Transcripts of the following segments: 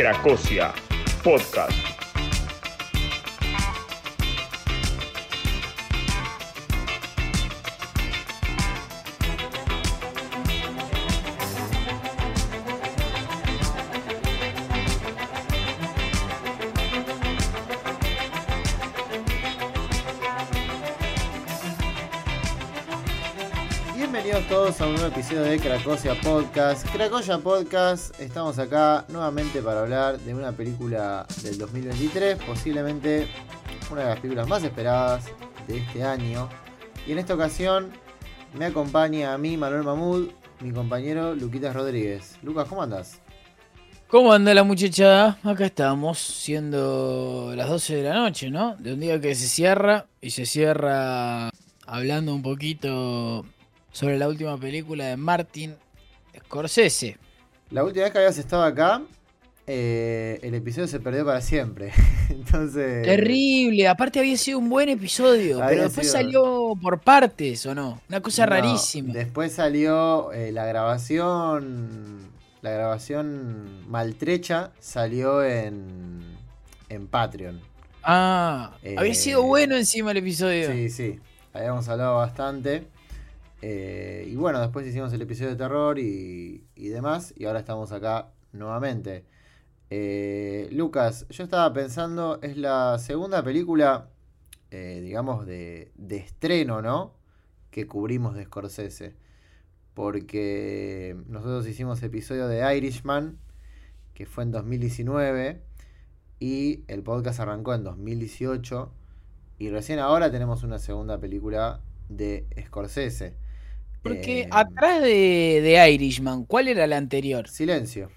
Cracosia Podcast. Episodio de Cracosia Podcast. Cracosia Podcast, estamos acá nuevamente para hablar de una película del 2023, posiblemente una de las películas más esperadas de este año. Y en esta ocasión me acompaña a mí, Manuel Mamud, mi compañero Luquitas Rodríguez. Lucas, ¿cómo andas? ¿Cómo anda la muchachada? Acá estamos, siendo las 12 de la noche, ¿no? De un día que se cierra y se cierra hablando un poquito sobre la última película de Martin Scorsese. La última vez que habías estado acá, eh, el episodio se perdió para siempre. Entonces. Terrible, aparte había sido un buen episodio, pero después sido- salió por partes, ¿o no? Una cosa No, rarísima. Después salió eh, la grabación. La grabación maltrecha salió en. En Patreon. Ah, Eh, había sido bueno encima el episodio. Sí, sí. Habíamos hablado bastante. Eh, y bueno, después hicimos el episodio de terror y, demás. Y ahora estamos acá nuevamente. Eh, Lucas, yo estaba pensando, es la segunda película, eh, digamos, de, de estreno, ¿no? Que cubrimos de Scorsese. Porque nosotros hicimos episodio de Irishman, que fue en 2019. Y el podcast arrancó en 2018. Y recién ahora tenemos una segunda película de Scorsese. Porque Eh, atrás de, de Irishman, ¿cuál era la anterior? Silencio.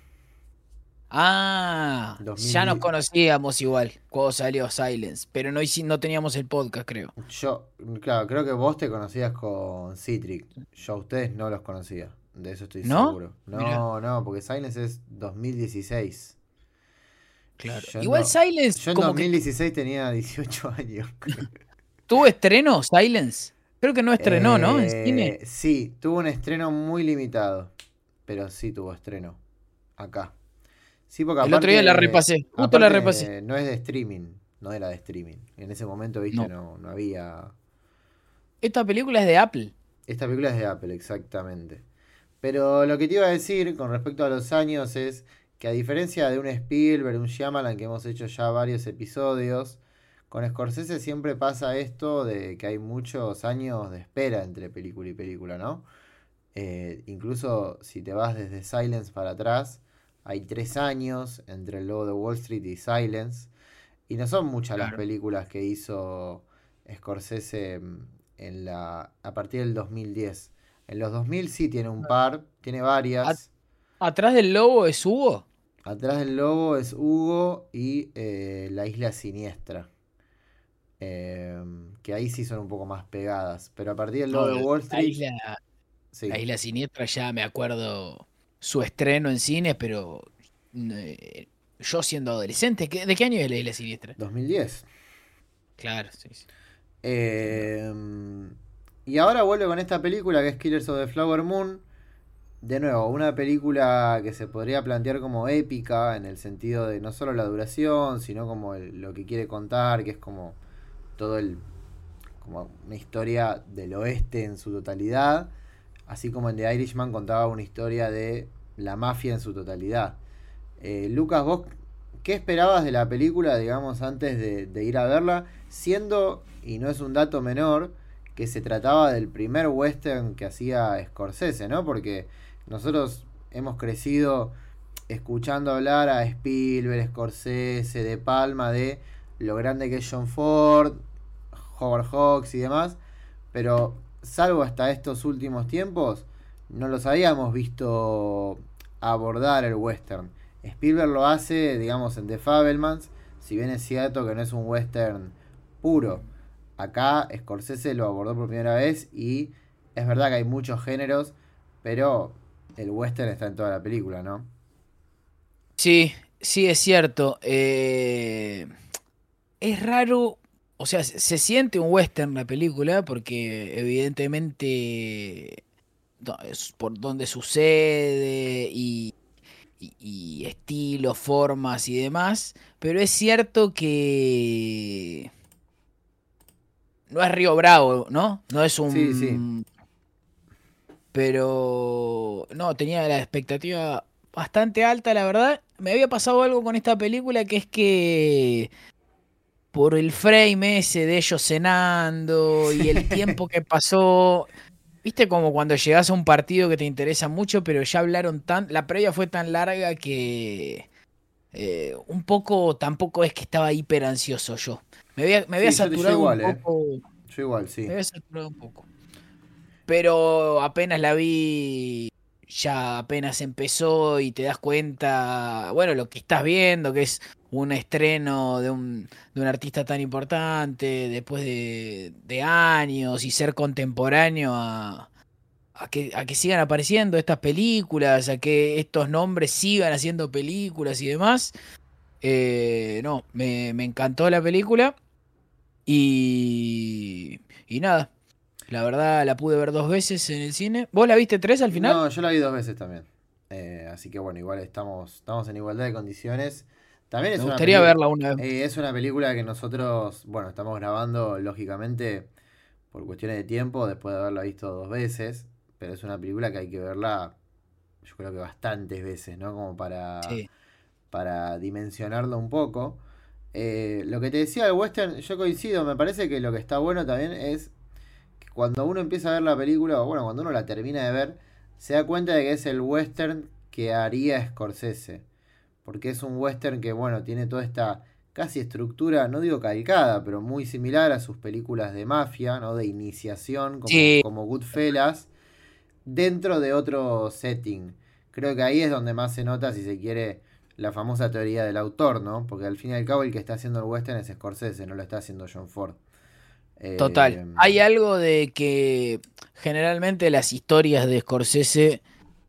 Ah, 2000 ya nos conocíamos igual cuando salió Silence, pero no, no teníamos el podcast, creo. Yo, claro, creo que vos te conocías con Citric. Yo a ustedes no los conocía. De eso estoy ¿No? seguro. No, Mirá. no, porque Silence es 2016. Claro. Yo Igual no- Silence, Yo en como que 2016 tenía 18 años. tuvo estreno, Silence. Creo que no estrenó, ¿no? En Eh, cine. Sí, tuvo un estreno muy limitado. Pero sí tuvo estreno. Acá. Sí, porque El otro día la repasé, justo la repasé. No es de streaming. No era de streaming. En ese momento, viste, No. no, no había. Esta película es de Apple. Esta película es de Apple, exactamente. Pero lo que te iba a decir con respecto a los años es que a diferencia de un Spielberg, un Shyamalan que hemos hecho ya varios episodios, con Scorsese siempre pasa esto de que hay muchos años de espera entre película y película, ¿no? Eh, incluso si te vas desde Silence para atrás, hay tres años entre el logo de Wall Street y Silence. Y no son muchas las películas que hizo Scorsese mm, en la, a partir del 2010. En los 2000 sí tiene un par, tiene varias. Atrás del lobo es Hugo. Atrás del lobo es Hugo y eh, La Isla Siniestra. Eh, que ahí sí son un poco más pegadas. Pero a partir del logo de Wall la Street. isla, sí. la isla siniestra ya me acuerdo su estreno en cine, pero eh, yo siendo adolescente, ¿qué- ¿de qué año es la isla siniestra? 2010. Claro, sí, sí. Eh, y ahora vuelve con esta película que es Killers of the Flower Moon. De nuevo, una película que se podría plantear como épica en el sentido de no solo la duración, sino como el- lo que quiere contar, que es como todo el. como una historia del oeste en su totalidad. Así como en The Irishman contaba una historia de la mafia en su totalidad. Eh, Lucas, vos, ¿qué esperabas de la película, digamos, antes de, de ir a verla? Siendo, y no es un dato menor, que se trataba del primer western que hacía Scorsese, ¿no? Porque nosotros hemos crecido escuchando hablar a Spielberg, Scorsese, De Palma de lo grande que es John Ford, Howard Hawks y demás, pero salvo hasta estos últimos tiempos, no los habíamos visto abordar el western. Spielberg lo hace, digamos, en The Fabelmans, si bien es cierto que no es un western puro. Acá Scorsese lo abordó por primera vez y es verdad que hay muchos géneros, pero el western está en toda la película, ¿no? Sí, sí, es cierto. Eh, es raro, o sea, se siente un western la película porque evidentemente es por donde sucede y, y, estilos, formas y demás, pero es cierto que no es Río Bravo, ¿no? No es un... Sí, sí. Pero no, tenía la expectativa bastante alta, la verdad. Me había pasado algo con esta película que es que por el frame ese de ellos cenando y el tiempo que pasó, viste como cuando llegas a un partido que te interesa mucho, pero ya hablaron tan, la previa fue tan larga que eh, un poco tampoco es que estaba hiper ansioso yo. Me había, me había saturado un ¿eh? poco. Yo igual, sí. Me había saturado un poco. Pero apenas la vi ya apenas empezó y te das cuenta, bueno, lo que estás viendo, que es un estreno de un, de un artista tan importante después de, años y ser contemporáneo a, a, que, a que sigan apareciendo estas películas, a que estos nombres sigan haciendo películas y demás. Eh, no, me, me encantó la película y, y nada, la verdad la pude ver dos veces en el cine. ¿Vos la viste tres al final? No, yo la vi dos veces también. Eh, así que bueno, igual estamos, estamos en igualdad de condiciones. También es Me una gustaría peli- verla una vez. eh, es una película que nosotros, bueno, estamos grabando lógicamente por cuestiones de tiempo, después de haberla visto dos veces. Pero es una película que hay que verla, yo creo que bastantes veces, ¿no? Como para, Sí. para dimensionarlo un poco. Eh, lo que te decía del western, yo coincido, me parece que lo que está bueno también es cuando uno empieza a ver la película, o bueno, cuando uno la termina de ver, se da cuenta de que es el western que haría Scorsese. Porque es un western que, bueno, tiene toda esta casi estructura, no digo calcada, pero muy similar a sus películas de mafia, ¿no? De iniciación, como, Sí. como Goodfellas, dentro de otro setting. Creo que ahí es donde más se nota, si se quiere, la famosa teoría del autor, ¿no? Porque al fin y al cabo el que está haciendo el western es Scorsese, no lo está haciendo John Ford. Eh, Total. Hay algo de que generalmente las historias de Scorsese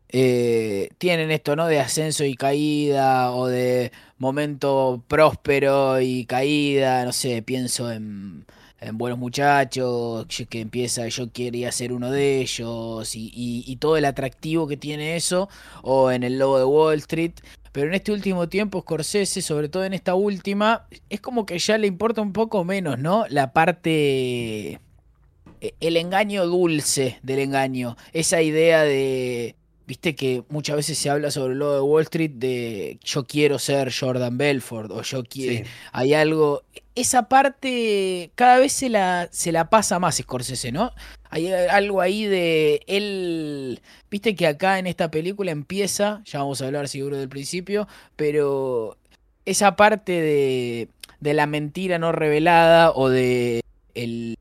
eh, tienen esto, ¿no? De ascenso y caída, o de momento próspero y caída, no sé, pienso en, en Buenos Muchachos, que que empieza, yo quería ser uno de ellos, y, y- y todo el atractivo que tiene eso, o en El Lobo de Wall Street. Pero en este último tiempo, Scorsese, sobre todo en esta última, es como que ya le importa un poco menos, ¿no? La parte. e- El engaño dulce del engaño. Esa idea de. Viste que muchas veces se habla sobre lobo de Wall Street de yo quiero ser Jordan Belfort o yo quiero. Sí. Hay algo. Esa parte cada vez se la, se la pasa más Scorsese, ¿no? Hay algo ahí de él. Viste que acá en esta película empieza, ya vamos a hablar seguro del principio, pero esa parte de, de la mentira no revelada o de el,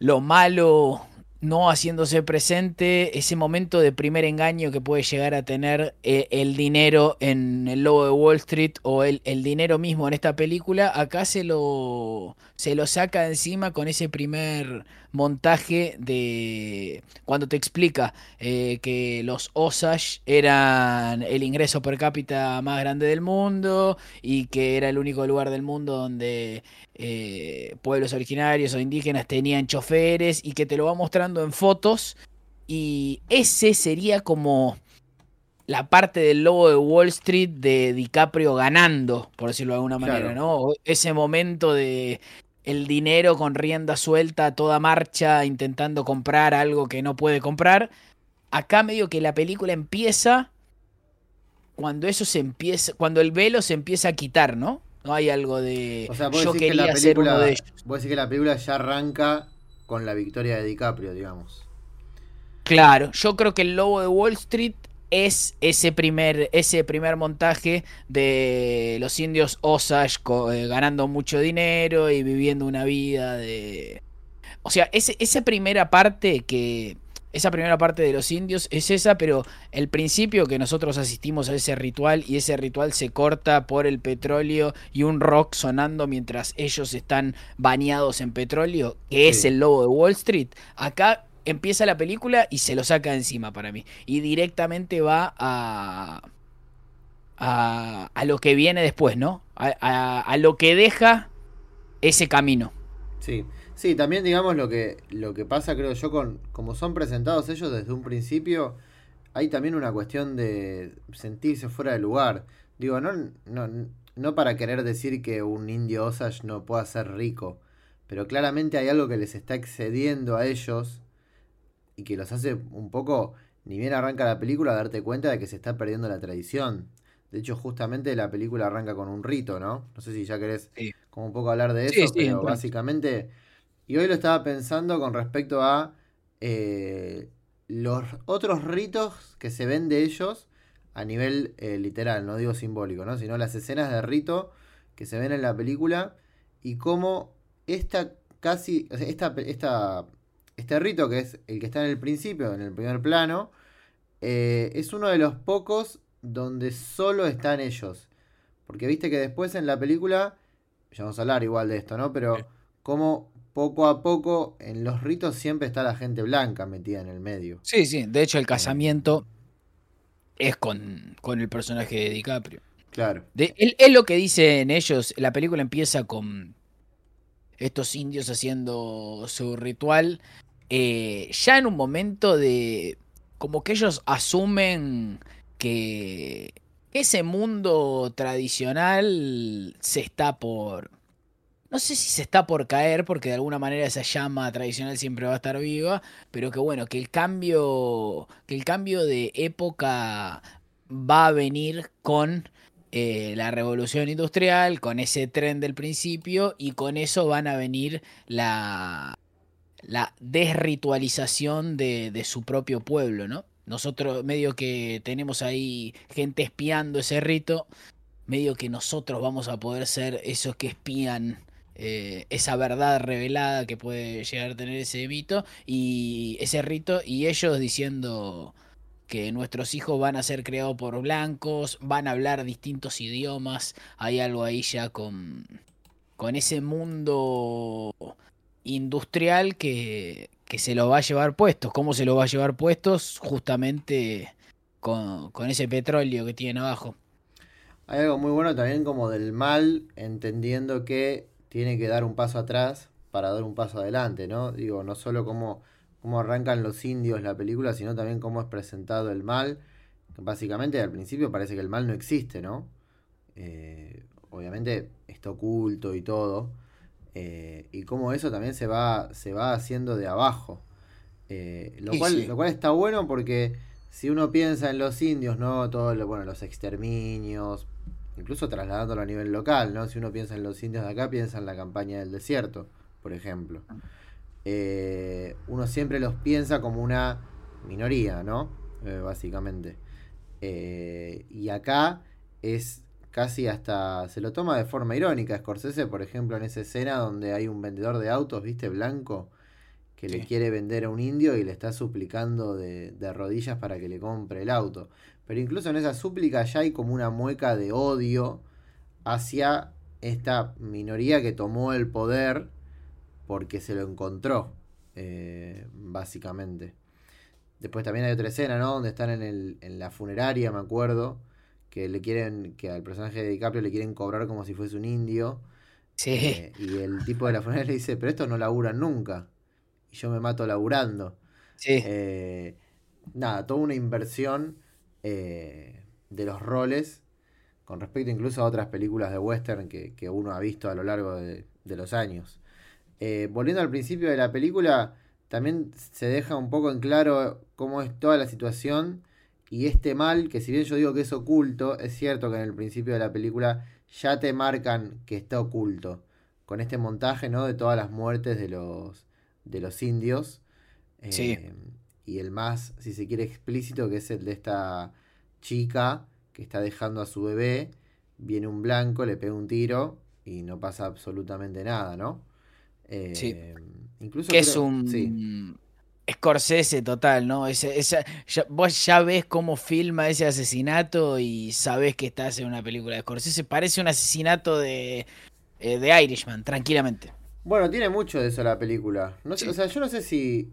lo malo no haciéndose presente, ese momento de primer engaño que puede llegar a tener eh, el dinero en el lobo de Wall Street o el, el dinero mismo en esta película, acá se lo, se lo saca de encima con ese primer montaje de cuando te explica eh, que los Osage eran el ingreso per cápita más grande del mundo y que era el único lugar del mundo donde eh, pueblos originarios o indígenas tenían choferes y que te lo va mostrando en fotos y ese sería como la parte del lobo de Wall Street de DiCaprio ganando, por decirlo de alguna manera, Claro. ¿no? Ese momento de el dinero con rienda suelta a toda marcha intentando comprar algo que no puede comprar. Acá medio que la película empieza cuando eso se empieza, cuando el velo se empieza a quitar, ¿no? No hay algo de O sea, vos yo decís que la quería ser uno película, de ellos. vos decís que la película ya arranca con la victoria de DiCaprio, digamos. Claro, yo creo que el lobo de Wall Street es ese primer, ese primer montaje de los indios Osage eh, ganando mucho dinero y viviendo una vida de... O sea, esa primera parte que... Esa primera parte de los indios es esa, pero el principio que nosotros asistimos a ese ritual y ese ritual se corta por el petróleo y un rock sonando mientras ellos están bañados en petróleo, que es el lobo de Wall Street. Acá empieza la película y se lo saca encima para mí. Y directamente va a, a, lo que viene después, ¿no? A, a, lo que deja ese camino. Sí, sí, también digamos lo que, lo que pasa, creo yo, con como son presentados ellos desde un principio, hay también una cuestión de sentirse fuera de lugar. Digo, no, no, no para querer decir que un indio Osage no pueda ser rico, pero claramente hay algo que les está excediendo a ellos y que los hace un poco, ni bien arranca la película, darte cuenta de que se está perdiendo la tradición. De hecho, justamente la película arranca con un rito, ¿no? No sé si ya querés como un poco hablar de eso, pero básicamente... Y hoy lo estaba pensando con respecto a eh, los otros ritos que se ven de ellos a nivel eh, literal, no digo simbólico, ¿no? Sino las escenas de rito que se ven en la película y cómo esta casi, esta, esta este rito, que es el que está en el principio, en el primer plano, eh, es uno de los pocos donde solo están ellos. Porque viste que después en la película, ya vamos a hablar igual de esto, ¿no? Pero como poco a poco en los ritos siempre está la gente blanca metida en el medio. Sí, sí, de hecho el casamiento es con, con el personaje de DiCaprio. Claro. es lo que dicen ellos, la película empieza con estos indios haciendo su ritual eh, ya en un momento de... como que ellos asumen que ese mundo tradicional se está por... No sé si se está por caer, porque de alguna manera esa llama tradicional siempre va a estar viva, pero que bueno, que el cambio, que el cambio de época va a venir con eh, la revolución industrial, con ese tren del principio, y con eso van a venir la, la desritualización de, de su propio pueblo, ¿no? Nosotros medio que tenemos ahí gente espiando ese rito, medio que nosotros vamos a poder ser esos que espían eh, esa verdad revelada que puede llegar a tener ese mito y ese rito y ellos diciendo que nuestros hijos van a ser creados por blancos, van a hablar distintos idiomas, hay algo ahí ya con, con ese mundo industrial que, se lo va a llevar puestos. ¿Cómo se lo va a llevar puestos? Justamente con, ese petróleo que tiene abajo. Hay algo muy bueno también como del mal, entendiendo que tiene que dar un paso atrás para dar un paso adelante, ¿no? Digo, no solo cómo, cómo arrancan los indios la película, sino también cómo es presentado el mal. Básicamente al principio parece que el mal no existe, ¿no? Eh, obviamente está oculto y todo, eh, y cómo eso también se va, se va haciendo de abajo. Eh, lo, cual, lo cual está bueno porque si uno piensa en los indios, ¿no? Todos bueno, los exterminios, incluso trasladándolo a nivel local, ¿no? Si uno piensa en los indios de acá, piensa en la campaña del desierto, por ejemplo. Eh, uno siempre los piensa como una minoría, ¿no? básicamente. y acá es casi hasta se lo toma de forma irónica. Scorsese, por ejemplo, en esa escena donde hay un vendedor de autos, viste, blanco, que le quiere vender a un indio y le está suplicando de, de, rodillas para que le compre el auto. Pero incluso en esa súplica ya hay como una mueca de odio hacia esta minoría que tomó el poder porque se lo encontró, eh, básicamente. Después también hay otra escena, ¿no? Donde están en, el, en la funeraria, me acuerdo que le quieren, que al personaje de DiCaprio le quieren cobrar como si fuese un indio. Sí. Eh, y el tipo de la funeraria le dice, pero estos no laburan nunca. Y yo me mato laburando. Sí. Eh, nada, toda una inversión eh, de los roles con respecto incluso a otras películas de western que, uno ha visto a lo largo de, de los años. volviendo al principio de la película, también se deja un poco en claro cómo es toda la situación y este mal, que si bien yo digo que es oculto, es cierto que en el principio de la película ya te marcan que está oculto. Con este montaje, ¿no? De todas las muertes de los, de los indios. sí. Eh, y el más, si se quiere, explícito, que es el de esta chica que está dejando a su bebé, viene un blanco, le pega un tiro y no pasa absolutamente nada, ¿no? sí. Eh, incluso Que es un sí. Scorsese total, ¿no? Ese, esa, ya- vos ya ves cómo filma ese asesinato y sabés que estás en una película de Scorsese. Parece un asesinato de, eh, de Irishman, tranquilamente. Bueno, tiene mucho de eso la película. No sé, Sí. O sea, yo no sé si.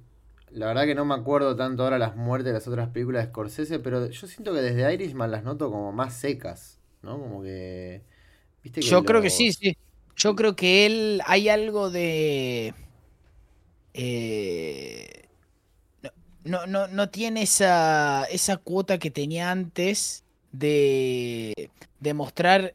La verdad que no me acuerdo tanto ahora las muertes de las otras películas de Scorsese, pero yo siento que desde Irishman las noto como más secas, ¿no? Como que. ¿Viste Yo creo que sí, sí. Yo creo que él hay algo de... eh, no, no, no, tiene esa, esa cuota que tenía antes de, de mostrar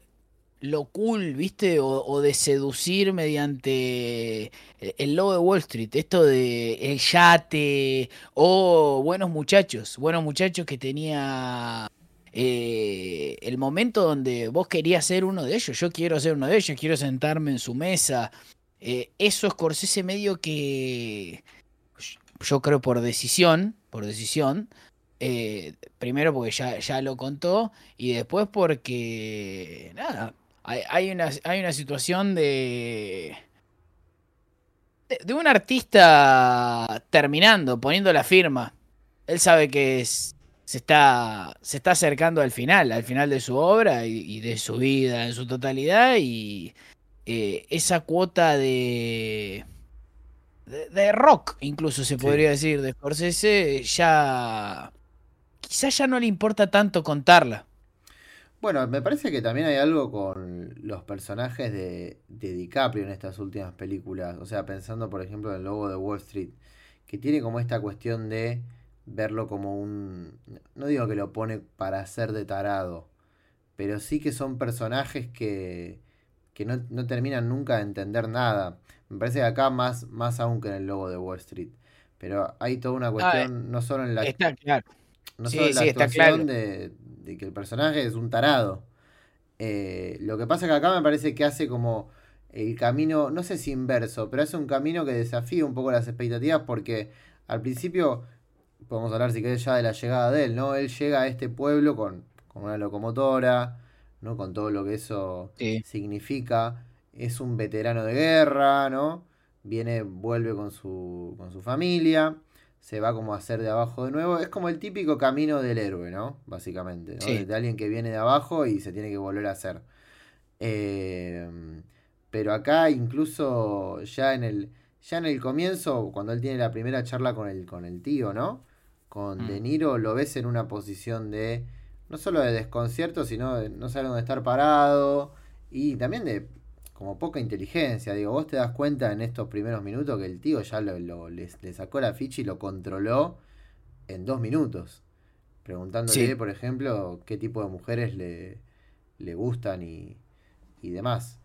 lo cool, ¿viste? O, de seducir mediante el, el logo de Wall Street. Esto de el yate o buenos muchachos. Buenos muchachos que tenía eh, el momento donde vos querías ser uno de ellos. Yo quiero ser uno de ellos, quiero sentarme en su mesa. Eh, eso Scorsese medio que yo creo por decisión, por decisión. eh, primero porque ya, ya lo contó y después porque nada, hay, una, hay una situación de, de un artista terminando, poniendo la firma. Él sabe que se está, se está acercando al final, al final de su obra y, y de su vida en su totalidad y eh, esa cuota de, de, de rock, incluso se Sí. podría decir, de Scorsese, ya quizás ya no le importa tanto contarla. Bueno, me parece que también hay algo con los personajes de, de DiCaprio en estas últimas películas. O sea, pensando, por ejemplo, en el logo de Wall Street, que tiene como esta cuestión de verlo como un... No digo que lo pone para ser de tarado, pero sí que son personajes que, que no, no terminan nunca de entender nada. Me parece que acá más, más aún que en el logo de Wall Street. Pero hay toda una cuestión, no solo en la Está claro. no Sí, solo la sí, está actuación claro. de, de que el personaje es un tarado. Eh, lo que pasa que acá me parece que hace como el camino, no sé si inverso, pero hace un camino que desafía un poco las expectativas porque al principio, podemos hablar si querés ya de la llegada de él, ¿no? Él llega a este pueblo con, con una locomotora, ¿no? Con todo lo que eso Sí. significa. Es un veterano de guerra, ¿no? Viene, vuelve con su, con su familia, se va como a hacer de abajo de nuevo. Es como el típico camino del héroe, ¿no? Básicamente, ¿no? Sí. De, de alguien que viene de abajo y se tiene que volver a hacer. Eh, pero acá incluso ya en el, ya en el comienzo, cuando él tiene la primera charla con el, con el tío, ¿no? Con Mm. De Niro, lo ves en una posición de, no solo de desconcierto, sino de no saber dónde estar parado y también de como poca inteligencia. Digo, vos te das cuenta en estos primeros minutos que el tío ya lo, lo- le, le sacó la ficha y lo controló en dos minutos. Preguntándole, Sí. por ejemplo, qué tipo de mujeres le, le gustan y, y demás.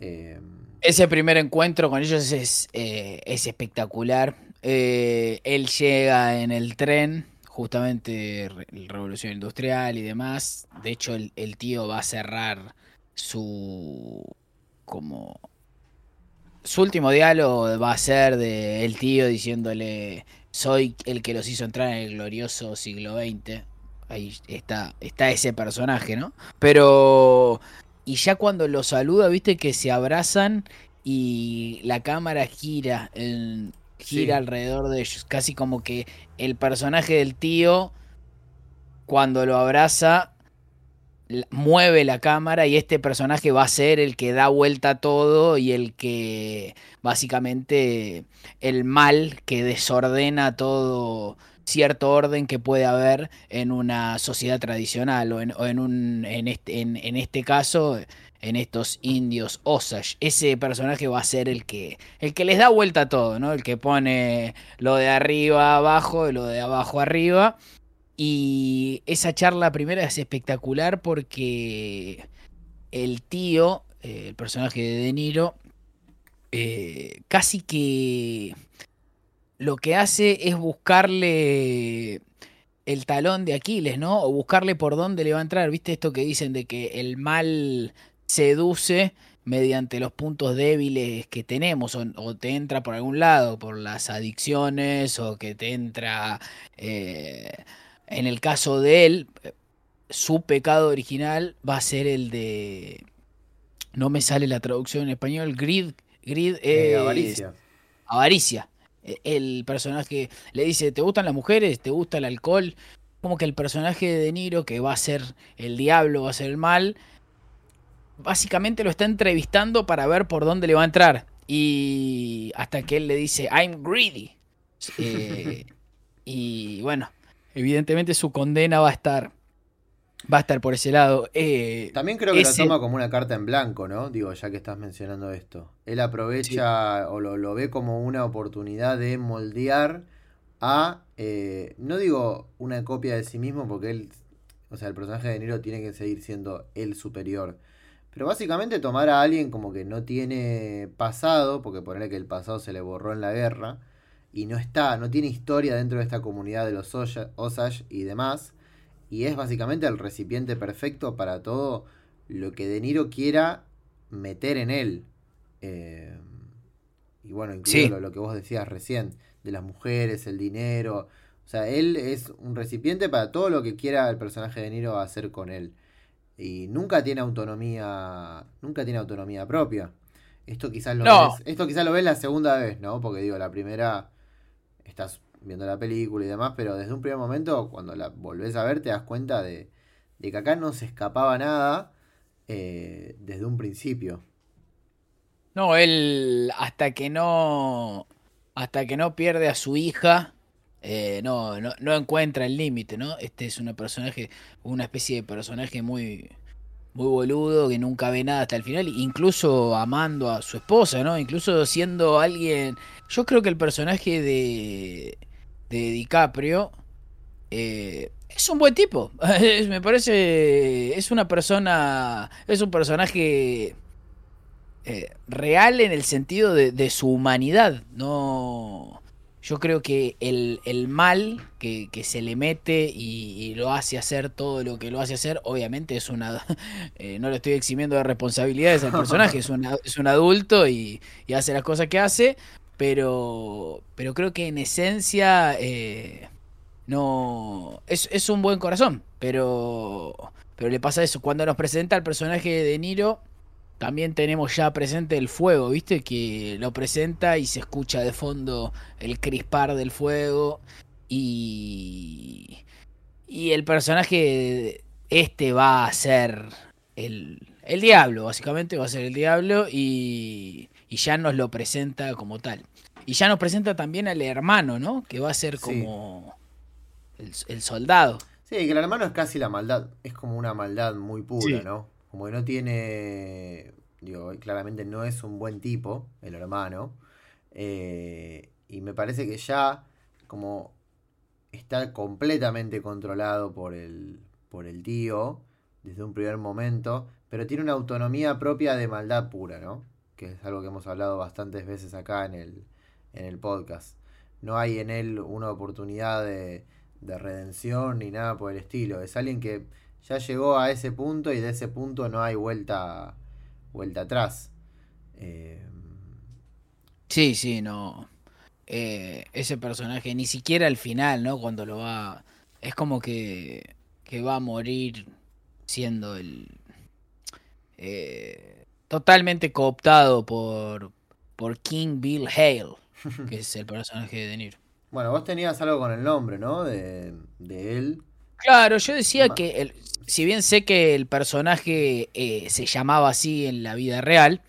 Eh, Ese primer encuentro con ellos es, eh, es espectacular. Eh, él llega en el tren, justamente re- Revolución Industrial y demás. De hecho, el, el tío va a cerrar su como su último diálogo va a ser de el tío diciéndole soy el que los hizo entrar en el glorioso siglo XX. Ahí está, está ese personaje, ¿no? Pero y ya cuando lo saluda, viste que se abrazan y la cámara gira, en- gira Sí. alrededor de ellos. Casi como que el personaje del tío, cuando lo abraza, mueve la cámara y este personaje va a ser el que da vuelta a todo y el que básicamente el mal que desordena todo cierto orden que puede haber en una sociedad tradicional o en, en un en este, en, en este caso en estos indios Osage. Ese personaje va a ser el que el que les da vuelta a todo, ¿no? El que pone lo de arriba abajo y lo de abajo arriba. Y esa charla primera es espectacular porque el tío, eh, el personaje de De Niro, eh, casi que lo que hace es buscarle el talón de Aquiles, ¿no? O buscarle por dónde le va a entrar. ¿Viste esto que dicen de que el mal seduce mediante los puntos débiles que tenemos, o, te entra por algún lado, por las adicciones, o que te entra, eh, en el caso de él, su pecado original va a ser el de, no me sale la traducción en español, grid, grid eh, avaricia. Avaricia. E, el personaje le dice, ¿te gustan las mujeres? ¿Te gusta el alcohol? Como que el personaje de De Niro, que va a ser el diablo, va a ser el mal, básicamente lo está entrevistando para ver por dónde le va a entrar. Y hasta que él le dice, I'm greedy. Eh, y bueno, evidentemente su condena va a estar. Va a estar por ese lado. Eh, También creo que lo toma como una carta en blanco, ¿no? Digo, ya que estás mencionando esto. Él aprovecha o lo, ve como una oportunidad de moldear a. Eh, no digo una copia de sí mismo, porque él. O sea, el personaje de Niro tiene que seguir siendo el superior pero básicamente tomar a alguien como que no tiene pasado, porque ponerle que el pasado se le borró en la guerra, y no está, no tiene historia dentro de esta comunidad de los Osage y demás, y es básicamente el recipiente perfecto para todo lo que De Niro quiera meter en él. Eh, y bueno, incluso lo, que vos decías recién, de las mujeres, el dinero. O sea, él es un recipiente para todo lo que quiera el personaje de Niro hacer con él y nunca tiene autonomía, nunca tiene autonomía propia. Esto quizás lo ves, esto quizás lo ves la segunda vez, ¿no? Porque digo, la primera estás viendo la película y demás, pero desde un primer momento, cuando la volvés a ver, te das cuenta de, que acá no se escapaba nada eh, desde un principio. No, él hasta que no hasta que no pierde a su hija, eh, no, no, no, encuentra el límite, ¿no? Este es una personaje, una especie de personaje muy, muy boludo que nunca ve nada hasta el final, incluso amando a su esposa, ¿no? Incluso siendo alguien. Yo creo que el personaje de, de DiCaprio eh, es un buen tipo. Me parece. Es una persona. Es un personaje. Eh, real en el sentido de, de su humanidad. No yo creo que el, mal que, se le mete y, lo hace hacer todo lo que lo hace hacer, obviamente es una... Eh, no le estoy eximiendo de responsabilidades al personaje, es, es un adulto y, hace las cosas que hace, pero, pero creo que en esencia eh, no... Es, es un buen corazón, pero, pero le pasa eso. Cuando nos presenta el personaje de Niro también tenemos ya presente el fuego, ¿viste? Que lo presenta y se escucha de fondo el crispar del fuego. Y. Y el personaje este va a ser el, el diablo, básicamente va a ser el diablo. Y, y ya nos lo presenta como tal. Y ya nos presenta también al hermano, ¿no? Que va a ser como el, soldado. Sí, que el hermano es casi la maldad. Es como una maldad muy pura, ¿no? Como que no tiene, digo, claramente no es un buen tipo, el hermano, eh, y me parece que ya como está completamente controlado por el, por el tío desde un primer momento, pero tiene una autonomía propia de maldad pura, ¿no? Que es algo que hemos hablado bastantes veces acá en el, en el podcast. No hay en él una oportunidad de, de redención ni nada por el estilo. Es alguien que ya llegó a ese punto y de ese punto no hay vuelta, vuelta atrás. Eh, sí, sí, no. Eh, ese personaje, ni siquiera al final, ¿no? Cuando lo va... Es como que, que va a morir siendo el... Eh, totalmente cooptado por, por King Bill Hale, que es el personaje de De Niro. Bueno, vos tenías algo con el nombre, ¿no? De, de él. Claro, yo decía que el, si bien sé que el personaje eh, se llamaba así en la vida real,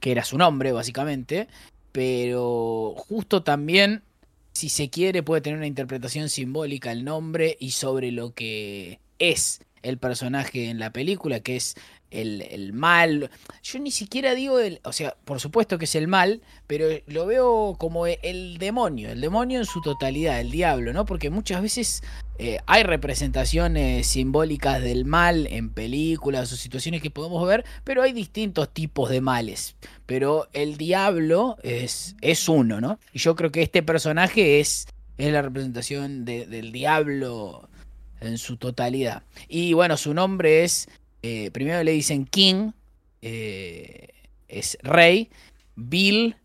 que era su nombre básicamente, pero justo también, si se quiere, puede tener una interpretación simbólica el nombre y sobre lo que es el personaje en la película, que es el, mal. Yo ni siquiera digo el. O sea, por supuesto que es el mal, pero lo veo como el demonio, el demonio en su totalidad, el diablo, ¿no? Porque muchas veces eh, hay representaciones simbólicas del mal en películas o situaciones que podemos ver, pero hay distintos tipos de males. Pero el diablo es, es uno, ¿no? Y yo creo que este personaje es, es la representación del diablo en su totalidad. Y bueno, su nombre es, eh, primero le dicen King, eh, es rey. Bill,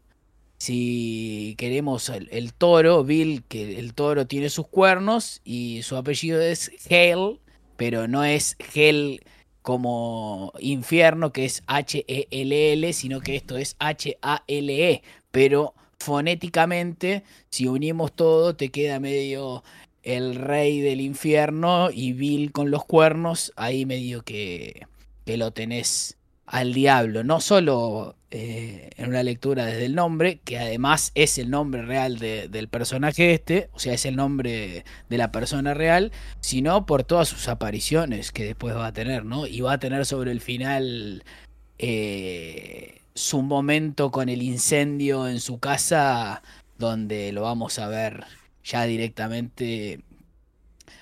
si queremos el, toro, Bill, que el toro tiene sus cuernos y su apellido es Hale, pero no es Hell como infierno, que es H-E-L-L, sino que esto es H-A-L-E, pero fonéticamente, si unimos todo, te queda medio el rey del infierno y Bill con los cuernos, ahí medio que, que lo tenés al diablo, no solo eh, en una lectura desde el nombre, que además es el nombre real de, del personaje este, o sea, es el nombre de la persona real, sino por todas sus apariciones que después va a tener, ¿no? Y va a tener sobre el final eh, su momento con el incendio en su casa, donde lo vamos a ver ya directamente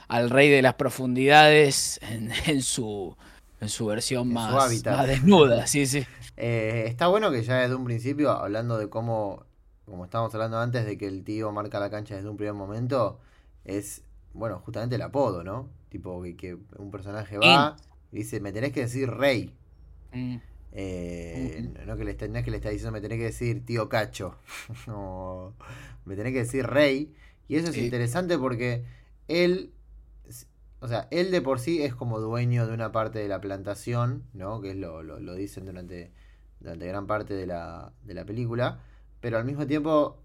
al rey de las profundidades en, en su en su versión más, más, desnuda, sí, sí. Eh, está bueno que ya desde un principio, hablando de cómo, como estábamos hablando antes, de que el tío marca la cancha desde un primer momento, es, bueno, justamente el apodo, ¿no? Tipo, que, que un personaje va y dice, me tenés que decir rey. Mm. Eh, no, que le está, no es que le está diciendo, me tenés que decir tío cacho. no, me tenés que decir rey. Y eso es interesante porque él o sea, él de por sí es como dueño de una parte de la plantación, ¿no? Que es lo, lo, dicen durante, durante gran parte de la, de la película. Pero al mismo tiempo,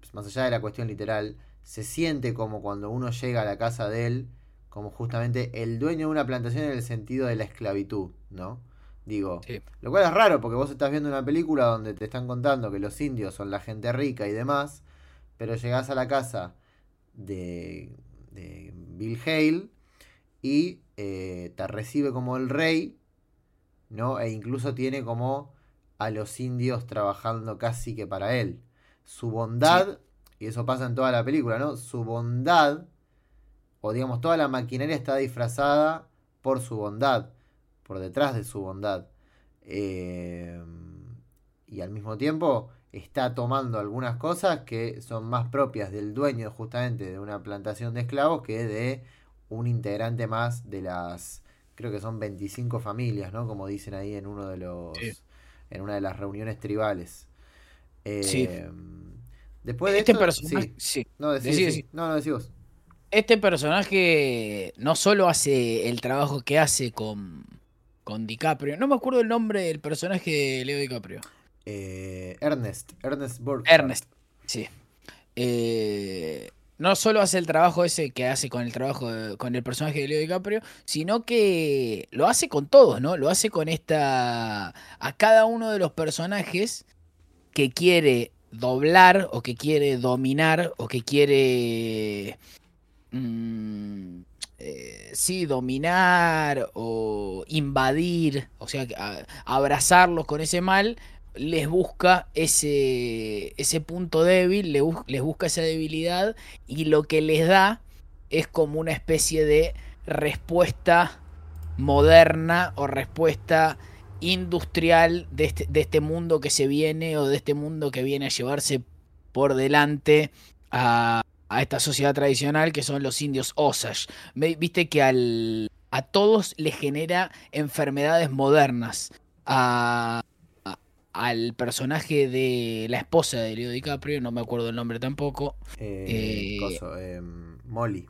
pues, más allá de la cuestión literal, se siente como cuando uno llega a la casa de él, como justamente el dueño de una plantación en el sentido de la esclavitud, ¿no? Digo, lo cual es raro porque vos estás viendo una película donde te están contando que los indios son la gente rica y demás, pero llegás a la casa de, de Bill Hale y eh, te recibe como el rey, ¿no? E incluso tiene como a los indios trabajando casi que para él. Su bondad, y eso pasa en toda la película, ¿no? Su bondad, o digamos, toda la maquinaria está disfrazada por su bondad, por detrás de su bondad. Eh, y al mismo tiempo está tomando algunas cosas que son más propias del dueño justamente de una plantación de esclavos que de un integrante más de las, creo que son 25 familias, ¿no? Como dicen ahí en uno de los, en una de las reuniones tribales. Eh, después de este personaje, sí. No, decí, no, no decimos. Este personaje no solo hace el trabajo que hace con, con DiCaprio, no me acuerdo el nombre del personaje de Leo DiCaprio. Eh, Ernest, Ernest Burke. Ernest, sí. Eh, no solo hace el trabajo ese que hace con el trabajo con el personaje de Leo DiCaprio, sino que lo hace con todos, ¿no? Lo hace con esta a cada uno de los personajes que quiere doblar o que quiere dominar o que quiere mm, eh, sí dominar o invadir, o sea, abrazarlos con ese mal les busca ese, ese punto débil, les, busca esa debilidad y lo que les da es como una especie de respuesta moderna o respuesta industrial de este, de este, mundo que se viene o de este mundo que viene a llevarse por delante a, a esta sociedad tradicional que son los indios Osage. Viste que al, a todos les genera enfermedades modernas. A, al personaje de la esposa de Leo DiCaprio, no me acuerdo el nombre tampoco. Eh, eh, em, Molly.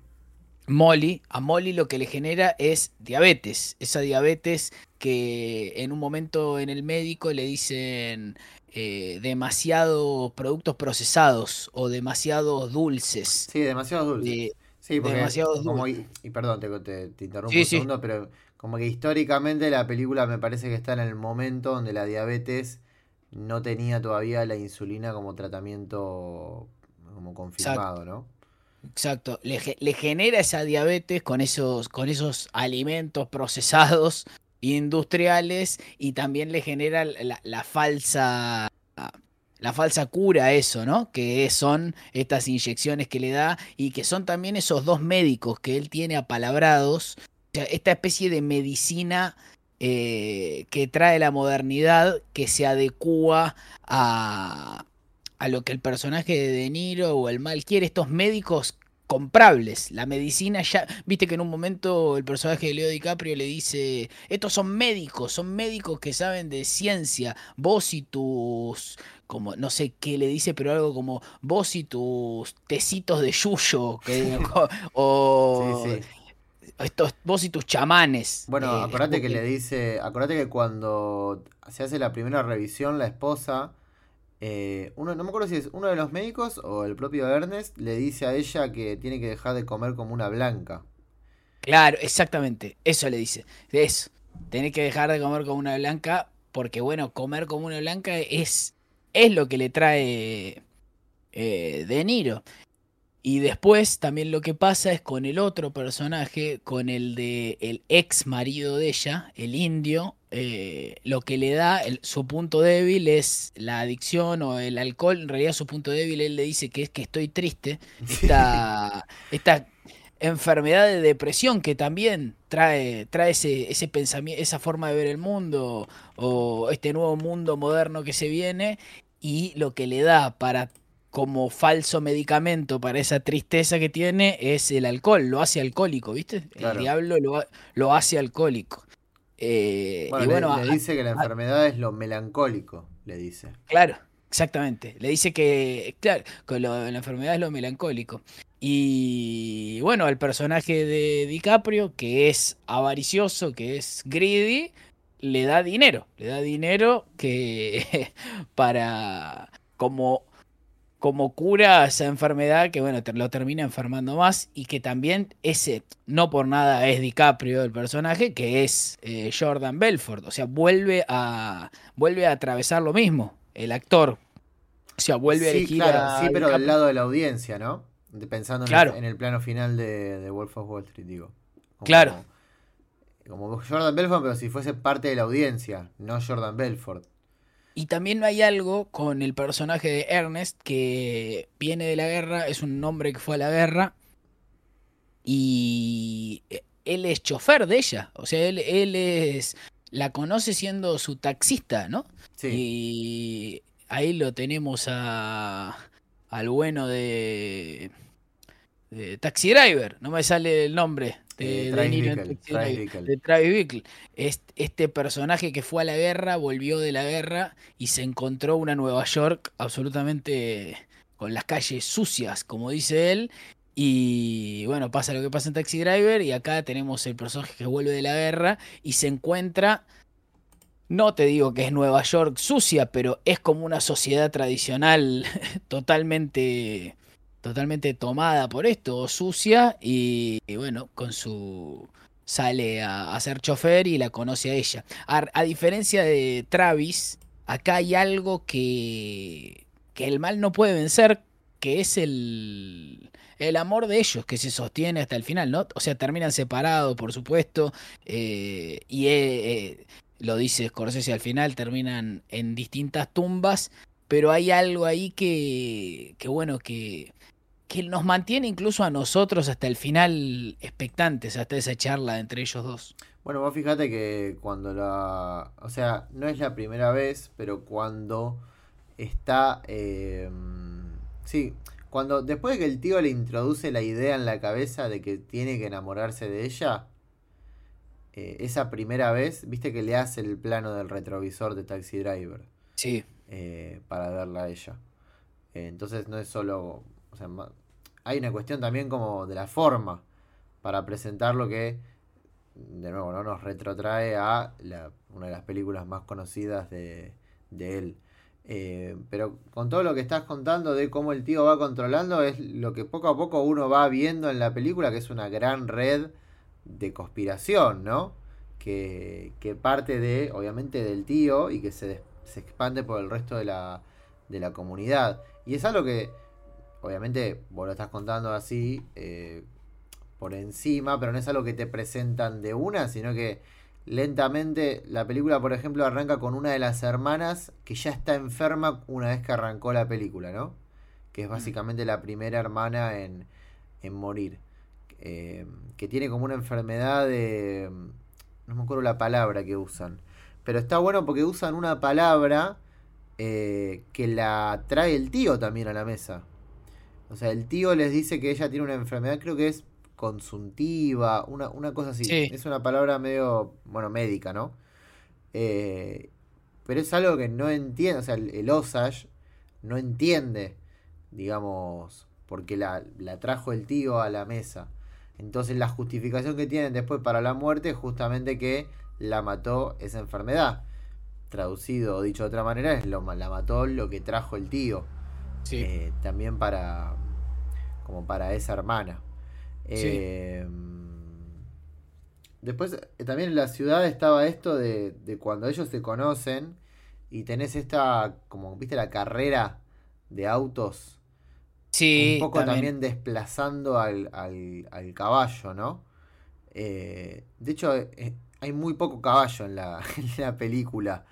Molly, a Molly lo que le genera es diabetes, esa diabetes que en un momento en el médico le dicen eh, demasiados productos procesados o demasiados dulces. Sí, demasiados dulces. sí, porque demasiados dulces. y, perdón, te, te, interrumpo un segundo, pero como que históricamente la película me parece que está en el momento donde la diabetes no tenía todavía la insulina como tratamiento como confirmado, ¿no? Exacto, le, genera esa diabetes con esos, con esos alimentos procesados industriales y también le genera la, falsa la falsa cura eso, ¿no? Que son estas inyecciones que le da y que son también esos dos médicos que él tiene apalabrados, o sea, esta especie de medicina eh, que trae la modernidad, que se adecua a, a lo que el personaje de De Niro o el mal quiere. Estos médicos comprables. La medicina ya, viste que en un momento el personaje de Leo DiCaprio le dice, estos son médicos, son médicos que saben de ciencia, vos y tus, como, no sé qué le dice, pero algo como vos y tus tecitos de yuyo, que, o... Estos, vos y tus chamanes. Bueno, eh, acordate que, le dice, acordate que cuando se hace la primera revisión, la esposa eh, uno, no me acuerdo si es uno de los médicos o el propio Ernest le dice a ella que tiene que dejar de comer como una blanca. Claro, exactamente. Eso le dice. Eso. Tiene que dejar de comer como una blanca. Porque, bueno, comer como una blanca es, es lo que le trae eh, De Niro. Y después también lo que pasa es con el otro personaje, con el de el ex marido de ella, el indio, eh, lo que le da su punto débil es la adicción o el alcohol. En realidad su punto débil él le dice que es que estoy triste. Esta, esta enfermedad de depresión que también trae, trae ese, ese pensamiento, esa forma de ver el mundo o este nuevo mundo moderno que se viene y lo que le da para como falso medicamento para esa tristeza que tiene es el alcohol, lo hace alcohólico, ¿viste? El diablo lo, lo hace alcohólico. Eh, bueno, le, dice que la enfermedad es lo melancólico, le dice. Claro, exactamente. Le dice que, claro, que la enfermedad es lo melancólico. Y bueno, el personaje de DiCaprio, que es avaricioso, que es greedy, le da dinero. Le da dinero que para como como cura esa enfermedad que, bueno, lo termina enfermando más y que también ese, no por nada es DiCaprio el personaje, que es eh, Jordan Belfort. O sea, vuelve a, vuelve a atravesar lo mismo, el actor. O sea, vuelve a elegir Sí, pero del lado de la audiencia, ¿no? Pensando en, el, plano final de, Wolf of Wall Street, digo. claro. Como Jordan Belfort, pero si fuese parte de la audiencia, no Jordan Belfort. Y también hay algo con el personaje de Ernest que viene de la guerra, es un hombre que fue a la guerra y él es chofer de ella, o sea, él, él es, la conoce siendo su taxista, ¿no? Sí. Y ahí lo tenemos a, al bueno de, de Taxi Driver, no me sale el nombre de, de, Travis Este, personaje que fue a la guerra, volvió de la guerra y se encontró una Nueva York absolutamente con las calles sucias, como dice él. Y bueno, pasa lo que pasa en Taxi Driver y acá tenemos el personaje que vuelve de la guerra y se encuentra no te digo que es Nueva York sucia, pero es como una sociedad tradicional totalmente totalmente tomada por esto, sucia, y, bueno, con su sale a, ser chofer y la conoce a ella. A, diferencia de Travis, acá hay algo que, que el mal no puede vencer, que es el, el amor de ellos que se sostiene hasta el final, ¿no? O sea, terminan separados, por supuesto, eh, y eh, eh, lo dice Scorsese al final, terminan en distintas tumbas, pero hay algo ahí que, que bueno, que, que nos mantiene incluso a nosotros hasta el final expectantes, hasta esa charla entre ellos dos. Bueno, vos fíjate que cuando la... O sea, no es la primera vez, pero cuando está... Eh, sí, cuando después de que el tío le introduce la idea en la cabeza de que tiene que enamorarse de ella, eh, esa primera vez, viste que le hace el plano del retrovisor de Taxi Driver. Sí. Eh, para verla a ella. entonces no es solo... Hay una cuestión también como de la forma para presentar lo que, de nuevo, ¿no? nos retrotrae a una de las películas más conocidas de, él. Eh, pero con todo lo que estás contando de cómo el tío va controlando, es lo que poco a poco uno va viendo en la película, que es una gran red de conspiración, ¿no? Que, parte de, obviamente, del tío y que se, se expande por el resto de la, de la comunidad. Y es algo que obviamente vos lo estás contando así eh, por encima, pero no es algo que te presentan de una, sino que lentamente la película, por ejemplo, arranca con una de las hermanas que ya está enferma una vez que arrancó la película, ¿no? Que es básicamente la primera hermana en, en morir. Eh, que tiene como una enfermedad de... No me acuerdo la palabra que usan. Pero está bueno porque usan una palabra eh, que la trae el tío también a la mesa. O sea, el tío les dice que ella tiene una enfermedad, creo que es consuntiva, una, una cosa así. Sí. Es una palabra medio, bueno, médica, ¿no? Eh, pero es algo que no entiende, o sea, el, el Osage no entiende, digamos, porque la, la trajo el tío a la mesa. Entonces la justificación que tienen después para la muerte es justamente que la mató esa enfermedad. Traducido o dicho de otra manera, es lo, la mató lo que trajo el tío. Sí. Eh, también para como para esa hermana. Eh, Después, eh, también en la ciudad estaba esto de, de cuando ellos se conocen y tenés esta, como, viste, la carrera de autos. Sí, un poco también. también, desplazando al, al, al caballo, ¿no? Eh, de hecho, eh, hay muy poco caballo en la, en la película.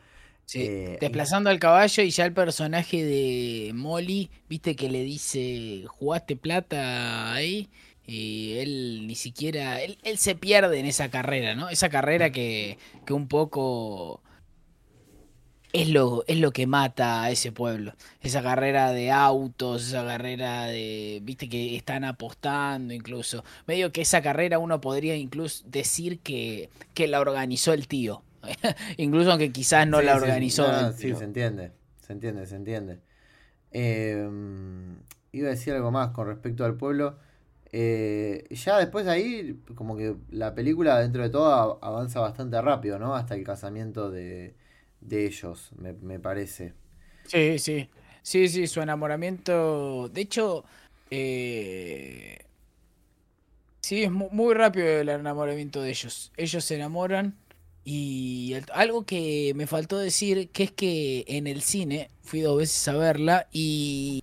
Sí, Eh, desplazando al caballo y ya el personaje de Molly, viste que le dice, jugaste plata ahí y él ni siquiera, él, él se pierde en esa carrera, ¿no? Esa carrera que, que un poco es lo, es lo que mata a ese pueblo. Esa carrera de autos, esa carrera de, viste que están apostando incluso. Medio que esa carrera uno podría incluso decir que, que la organizó el tío. Incluso aunque quizás no Sí, la sí, organizó. no, sí, se entiende. Se entiende, se entiende. Eh, iba a decir algo más con respecto al pueblo. Eh, ya después de ahí, como que la película dentro de todo avanza bastante rápido, ¿no? Hasta el casamiento de, de ellos, me, me parece. Sí, sí. Sí, sí, su enamoramiento. De hecho, eh, sí, es mu- muy rápido el enamoramiento de ellos. Ellos se enamoran y el- algo que me faltó decir, que es que en el cine fui dos veces a verla y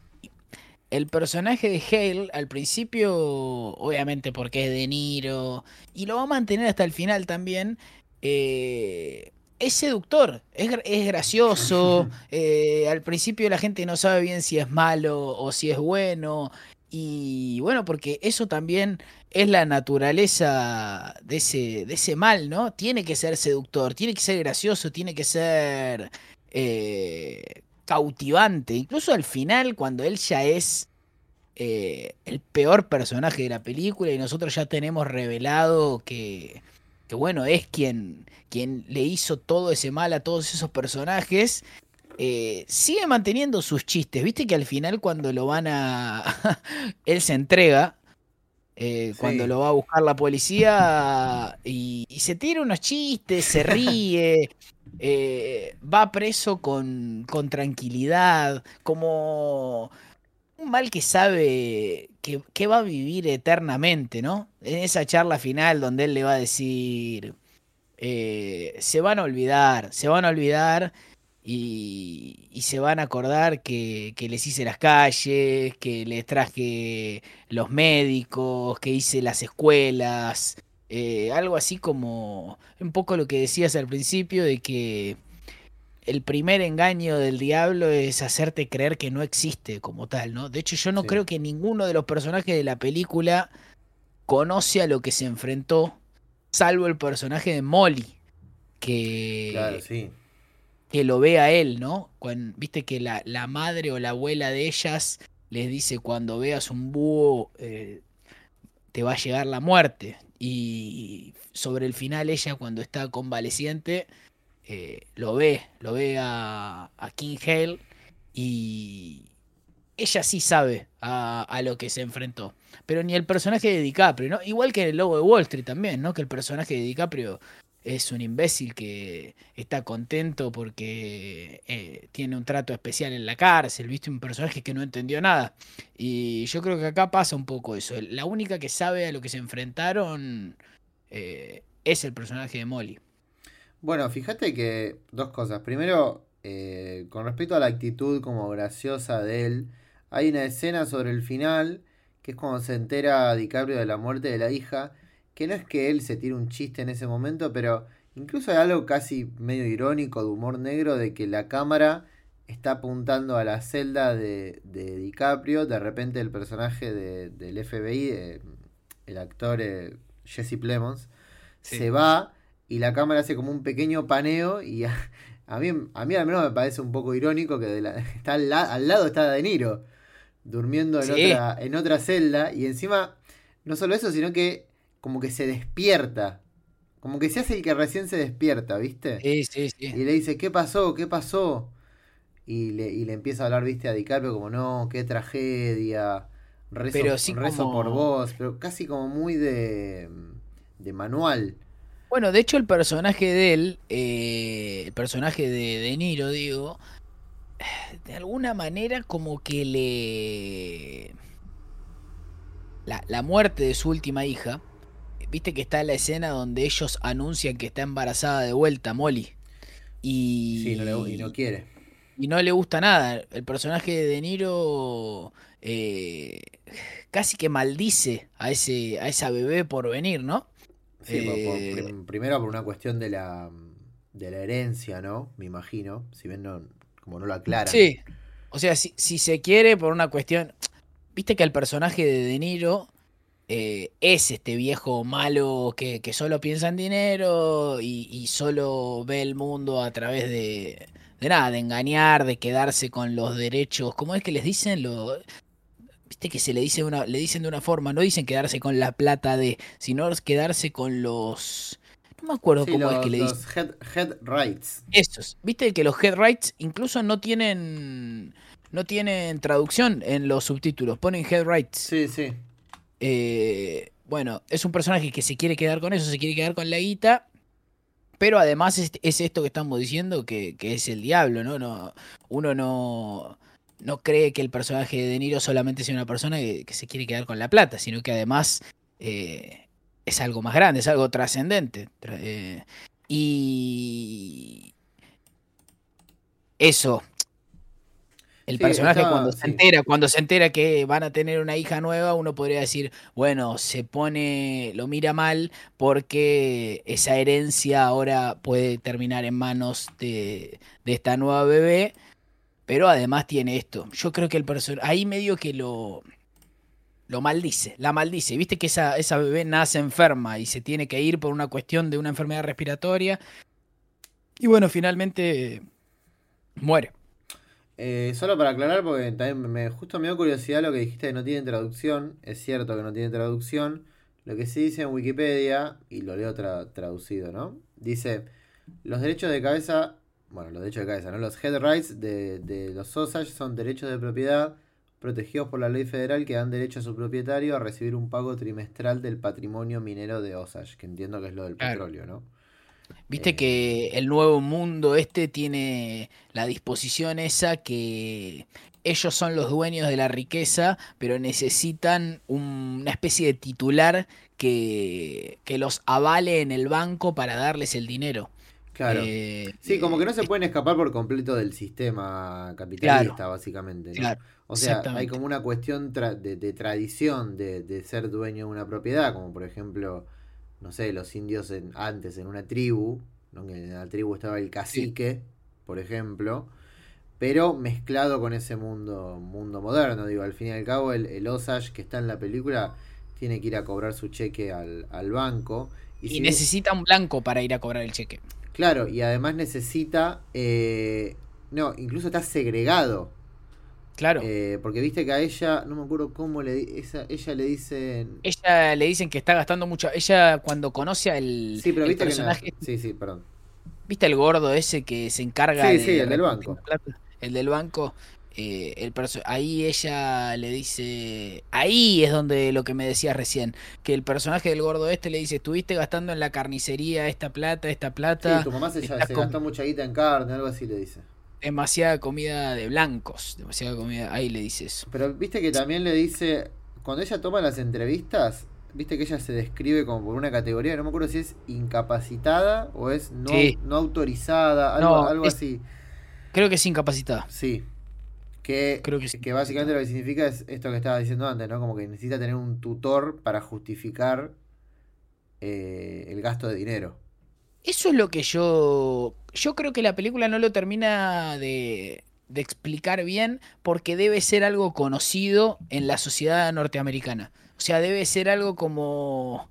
el personaje de Hale al principio, obviamente porque es De Niro, y lo va a mantener hasta el final también, eh, es seductor, es, es gracioso, eh, al principio la gente no sabe bien si es malo o si es bueno, y bueno, porque eso también es la naturaleza de ese, de ese mal, ¿no? Tiene que ser seductor, tiene que ser gracioso, tiene que ser eh, cautivante. Incluso al final, cuando él ya es eh, el peor personaje de la película y nosotros ya tenemos revelado que, que bueno, es quien, quien le hizo todo ese mal a todos esos personajes. eh, sigue manteniendo sus chistes. Viste que al final cuando lo van a... él se entrega. Eh, cuando lo va a buscar la policía y, y se tira unos chistes, se ríe, eh, va preso con, con tranquilidad, como un mal que sabe que, que va a vivir eternamente, ¿no? En esa charla final donde él le va a decir, eh, se van a olvidar, se van a olvidar y, y se van a acordar que, que les hice las calles, que les traje los médicos, que hice las escuelas, eh, algo así como un poco lo que decías al principio de que el primer engaño del diablo es hacerte creer que no existe como tal, ¿no? De hecho, yo no Sí. creo que ninguno de los personajes de la película conoce a lo que se enfrentó, salvo el personaje de Molly, que, Claro, sí. Que lo ve a él, ¿no? Cuan- Viste que la, la madre o la abuela de ellas les dice cuando veas un búho eh, te va a llegar la muerte. Y sobre el final ella cuando está convaleciente eh, lo ve, lo ve a, a King Hale y ella sí sabe a, a lo que se enfrentó. Pero ni el personaje de DiCaprio, ¿no? Igual que en el Lobo de Wall Street también, ¿no? Que el personaje de DiCaprio es un imbécil que está contento porque eh, tiene un trato especial en la cárcel, ¿viste? Un personaje que no entendió nada. Y yo creo que acá pasa un poco eso. La única que sabe a lo que se enfrentaron eh, es el personaje de Molly. Bueno, fíjate que dos cosas. Primero, eh, con respecto a la actitud como graciosa de él, hay una escena sobre el final, que es cuando se entera DiCaprio de la muerte de la hija, que no es que él se tire un chiste en ese momento, pero incluso hay algo casi medio irónico de humor negro de que la cámara está apuntando a la celda de, de DiCaprio, de repente el personaje de- del FBI, eh, el actor eh, Jesse Plemons, Sí. se va y la cámara hace como un pequeño paneo y a, a mí, a mí al menos me parece un poco irónico que de la- está al, la- al lado está De Niro. durmiendo en, Sí. otra, en otra celda. Y encima, no solo eso, sino que como que se despierta. Como que se hace el que recién se despierta, ¿viste? Sí, sí, sí. Y le dice, ¿qué pasó? ¿Qué pasó? Y le, y le empieza a hablar, viste, a DiCaprio como, no, qué tragedia. Rezo, Pero sí rezo como- por vos. Pero casi como muy de, de manual. Bueno, de hecho el personaje de él, eh, el personaje de De Niro, digo, de alguna manera como que le... La, la muerte de su última hija, viste que está la escena donde ellos anuncian que está embarazada de vuelta, Molly. Y, Sí, no le- y no quiere. y no le gusta nada. El personaje de De Niro eh, casi que maldice a ese a esa bebé por venir, ¿no? Sí, por- por- Eh, prim- primero por una cuestión de la, de la herencia, ¿no? Me imagino. Si bien no, como no lo aclaran. Sí. O sea, si, si se quiere por una cuestión... Viste que el personaje de De Niro eh, es este viejo malo que, que solo piensa en dinero y, y solo ve el mundo a través de, de nada, de engañar, de quedarse con los derechos. ¿Cómo es que les dicen? Lo, Viste que se le dice una, le dicen de una forma, no dicen quedarse con la plata de, sino quedarse con los... No me acuerdo Sí, cómo los, es que le dicen. los head, head rights. Esos. Viste que los head rights incluso no tienen no tienen traducción en los subtítulos, ponen head rights. Sí, sí. Eh, bueno, es un personaje que se quiere quedar con eso, se quiere quedar con la guita, pero además es, es esto que estamos diciendo que, es el diablo, ¿no? no uno no, no cree que el personaje de De Niro solamente sea una persona que, se quiere quedar con la plata, sino que además eh, es algo más grande, es algo trascendente. Tra- eh, y eso. El Sí, personaje cuando se entera, cuando se entera que van a tener una hija nueva, uno podría decir, bueno, se pone, lo mira mal porque esa herencia ahora puede terminar en manos de, de esta nueva bebé, pero además tiene esto. Yo creo que el personaje, ahí medio que lo, lo maldice, la maldice. Viste que esa, esa bebé nace enferma y se tiene que ir por una cuestión de una enfermedad respiratoria. Y bueno, finalmente muere. Eh, solo para aclarar, porque también me, justo me dio curiosidad lo que dijiste de no tiene traducción. Es cierto que no tiene traducción. Lo que sí dice en Wikipedia, y lo leo tra- traducido, ¿no? Dice, los derechos de cabeza, bueno, los derechos de cabeza, ¿no? Los head rights de, de los Osage son derechos de propiedad protegidos por la ley federal que dan derecho a su propietario a recibir un pago trimestral del patrimonio minero de Osage, que entiendo que es lo del Claro. petróleo, ¿no? Viste que el nuevo mundo este tiene la disposición esa que ellos son los dueños de la riqueza, pero necesitan un- una especie de titular que, que los avale en el banco para darles el dinero. Claro. Eh, Sí, como que no se eh, pueden escapar por completo del sistema capitalista, básicamente. ¿no? Claro, o sea, hay como una cuestión tra- de, de tradición de, de ser dueño de una propiedad, como por ejemplo, no sé, los indios en, antes en una tribu, ¿no? que en la tribu estaba el cacique, por ejemplo, pero mezclado con ese mundo mundo moderno. Digo, al fin y al cabo, el, el Osage que está en la película tiene que ir a cobrar su cheque al, al banco. Y, si necesita un blanco para ir a cobrar el cheque. Claro, y además necesita. eh, no, incluso está segregado. Claro. eh, porque viste que a ella, no me acuerdo cómo le esa, ella le dice. ella le dicen que está gastando mucho. Ella cuando conoce al Sí, pero el viste que. personaje, sí, sí, perdón. ¿Viste el gordo ese que se encarga Sí, de sí, el del banco. El del banco. eh, el ahí ella le dice. Ahí es donde lo que me decías recién. Que el personaje del gordo este le dice: Estuviste gastando en la carnicería esta plata, esta plata. Sí, tu mamá se, se gastó mucha guita en carne, algo así le dice. Demasiada comida de blancos. Demasiada comida. Ahí le dice eso. Pero viste que también le dice. Cuando ella toma las entrevistas, viste que ella se describe como por una categoría, no me acuerdo si es incapacitada o es no, Sí. no autorizada, algo, No, algo es- así. Creo que es incapacitada. Sí. Que, Creo que sí. que básicamente lo que significa es esto que estaba diciendo antes, ¿no? Como que necesita tener un tutor para justificar eh, el gasto de dinero. Eso es lo que yo. Yo creo que la película no lo termina de, de explicar bien porque debe ser algo conocido en la sociedad norteamericana. O sea, debe ser algo como.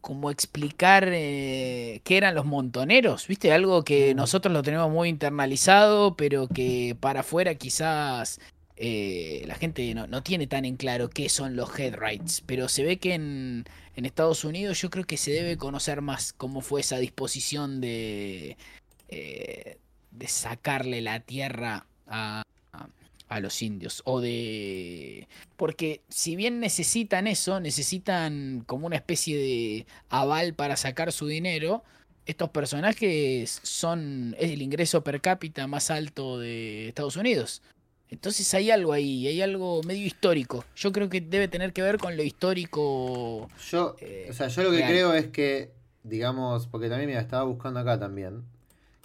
como explicar eh, qué eran los montoneros, ¿viste? Algo que Mm. nosotros lo tenemos muy internalizado, pero que para afuera quizás eh, la gente no, tiene tan en claro qué son los head rights, pero se ve que en, Estados Unidos yo creo que se debe conocer más cómo fue esa disposición de, eh, de sacarle la tierra a, a los indios o de porque si bien necesitan eso necesitan como una especie de aval para sacar su dinero estos personajes son es el ingreso per cápita más alto de Estados Unidos entonces hay algo ahí, hay algo medio histórico. Yo creo que debe tener que ver con lo histórico. Yo, eh, o sea, yo lo que creo es que, digamos, porque también me estaba buscando acá también,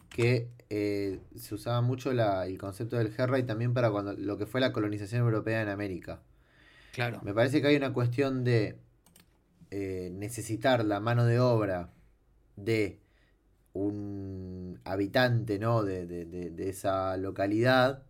que eh, se usaba mucho el concepto del y también para cuando lo que fue la colonización europea en América. Claro. Me parece que hay una cuestión de eh, necesitar la mano de obra de un habitante ¿no? de, de esa localidad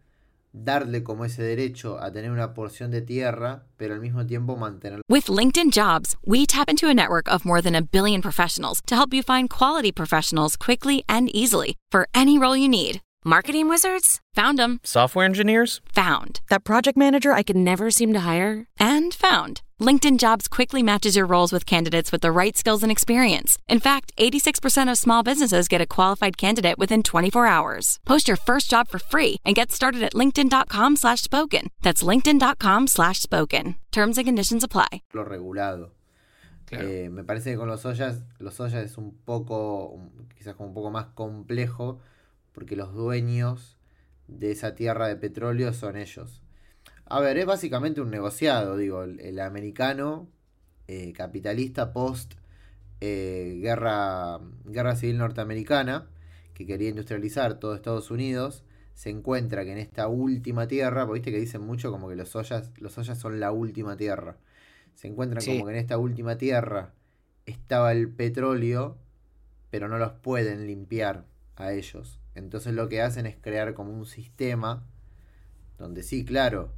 darle como ese derecho a tener una porción de tierra, pero al mismo tiempo mantenerlo. With LinkedIn Jobs, we tap into a network of more than a billion professionals to help you find quality professionals quickly and easily for any role you need. Marketing wizards? Found them. Software engineers? Found. That project manager I could never seem to hire? And found. LinkedIn Jobs quickly matches your roles with candidates with the right skills and experience. In fact, 86% of small businesses get a qualified candidate within 24 hours. Post your first job for free and get started at linkedin.com slash spoken. That's linkedin.com slash spoken. Terms and conditions apply. Lo regulado. Claro. Eh, me parece que con los ollas, los ollas es un poco, quizás como un poco más complejo, porque los dueños de esa tierra de petróleo son ellos. A ver, es básicamente un negociado, digo, el, americano eh, capitalista post eh, guerra, guerra civil norteamericana, que quería industrializar todo Estados Unidos, se encuentra que en esta última tierra, viste que dicen mucho como que los ollas, los ollas son la última tierra, se encuentran como que en esta última tierra estaba el petróleo, pero no los pueden limpiar a ellos. Entonces lo que hacen es crear como un sistema donde sí, claro,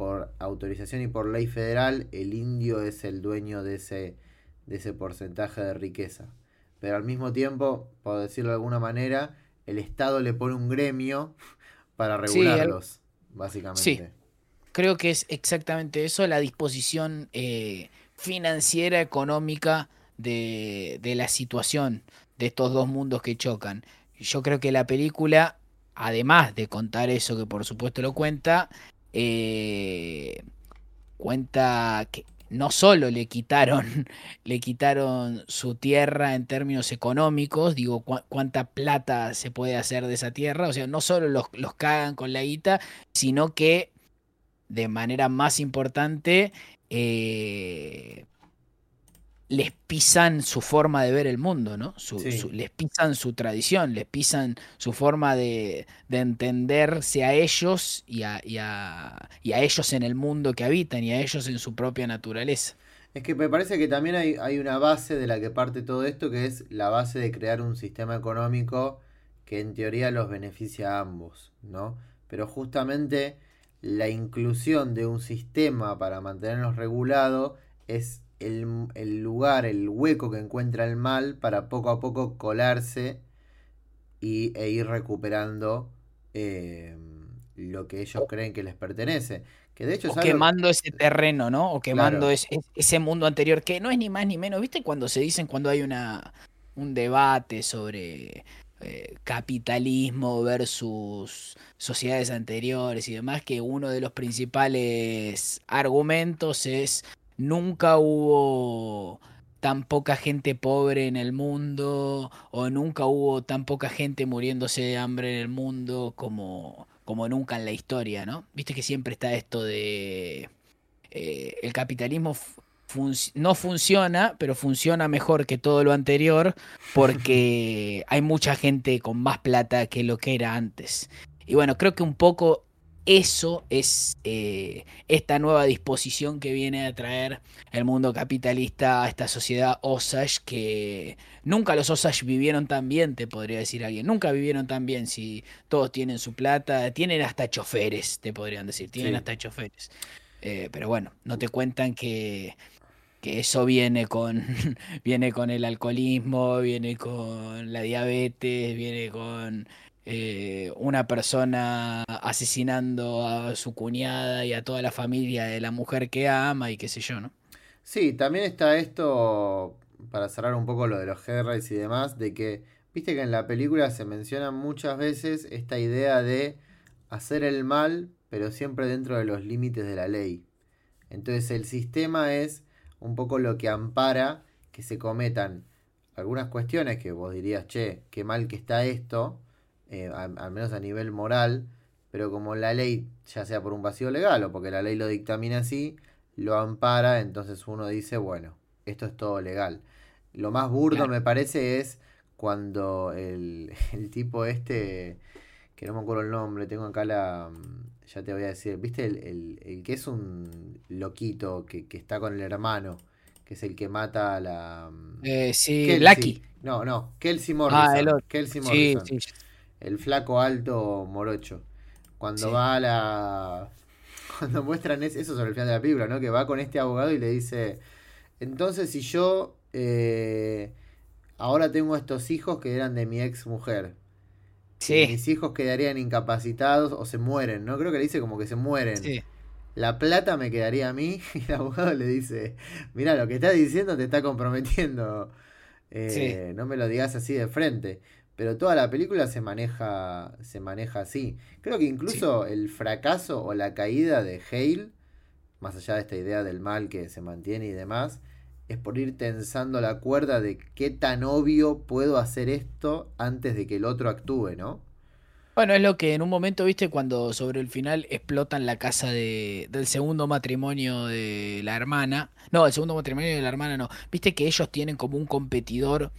por autorización y por ley federal, el indio es el dueño de ese, de ese porcentaje de riqueza. Pero al mismo tiempo, por decirlo de alguna manera, el Estado le pone un gremio para regularlos, básicamente. Sí, creo que es exactamente eso, la disposición eh, financiera, económica de, de la situación de estos dos mundos que chocan. Yo creo que la película, además de contar eso que por supuesto lo cuenta, eh, cuenta que no solo le quitaron, le quitaron su tierra en términos económicos, digo, cuánta plata se puede hacer de esa tierra, o sea, no solo los, los cagan con la guita, sino que de manera más importante eh, les pisan su forma de ver el mundo, ¿no? les pisan su tradición, les pisan su forma de, entenderse a ellos y a, y, a, ellos en el mundo que habitan y a ellos en su propia naturaleza. Es que me parece que también hay, hay una base de la que parte todo esto, que es la base de crear un sistema económico que en teoría los beneficia a ambos, ¿no? Pero justamente la inclusión de un sistema para mantenerlos regulados es el, lugar, el hueco que encuentra el mal para poco a poco colarse y, e ir recuperando eh, lo que ellos creen que les pertenece. Que de hecho o quemando ese terreno, ¿no? O quemando ese, mundo anterior, que no es ni más ni menos, ¿viste? Cuando se dicen, cuando hay una, un debate sobre eh, capitalismo versus sociedades anteriores y demás, que uno de los principales argumentos es nunca hubo tan poca gente pobre en el mundo o nunca hubo tan poca gente muriéndose de hambre en el mundo como, como nunca en la historia, ¿no? Viste que siempre está esto de eh, el capitalismo no funciona, pero funciona mejor que todo lo anterior porque hay mucha gente con más plata que lo que era antes. Y bueno, creo que un poco eso es eh, esta nueva disposición que viene a traer el mundo capitalista a esta sociedad Osage que nunca los Osage vivieron tan bien, te podría decir alguien. Nunca vivieron tan bien si todos tienen su plata, tienen hasta choferes, te podrían decir, tienen hasta choferes. Eh, pero bueno, no te cuentan que, que eso viene con, viene con el alcoholismo, viene con la diabetes, viene con eh, una persona asesinando a su cuñada y a toda la familia de la mujer que ama y qué sé yo, ¿no? Sí, también está esto, para cerrar un poco lo de los Headrights y demás, de que, viste que en la película se menciona muchas veces esta idea de hacer el mal, pero siempre dentro de los límites de la ley. Entonces el sistema es un poco lo que ampara que se cometan algunas cuestiones que vos dirías, che, qué mal que está esto, eh, al menos a nivel moral, pero como la ley, ya sea por un vacío legal o porque la ley lo dictamina así, lo ampara, entonces uno dice, bueno, esto es todo legal. Lo más burdo me parece es cuando el, el, tipo este, que no me acuerdo el nombre, tengo acá la, ya te voy a decir, viste el, el, que es un loquito que, que está con el hermano que es el que mata a la. Mm, eh, sí, Lucky. No, no, Kelsey Morrison. Ah, el Kelsey Morrison. Sí, sí. El flaco alto morocho. Cuando va a la. Cuando muestran eso sobre el final de la película, ¿no? Que va con este abogado y le dice. Entonces, si yo. Eh, ahora tengo estos hijos que eran de mi ex mujer. Sí. Mis hijos quedarían incapacitados o se mueren, ¿no? Creo que le dice como que se mueren. Sí la plata me quedaría a mí. Y el abogado le dice, mira, lo que estás diciendo te está comprometiendo. Eh, no me lo digas así de frente. Pero toda la película se maneja, se maneja así. Creo que incluso el fracaso o la caída de Hale, más allá de esta idea del mal que se mantiene y demás, es por ir tensando la cuerda de qué tan obvio puedo hacer esto antes de que el otro actúe, ¿no? Bueno, es lo que en un momento, viste, cuando sobre el final explotan la casa de, del segundo matrimonio de la hermana. No, el segundo matrimonio de la hermana no. Viste que ellos tienen como un competidor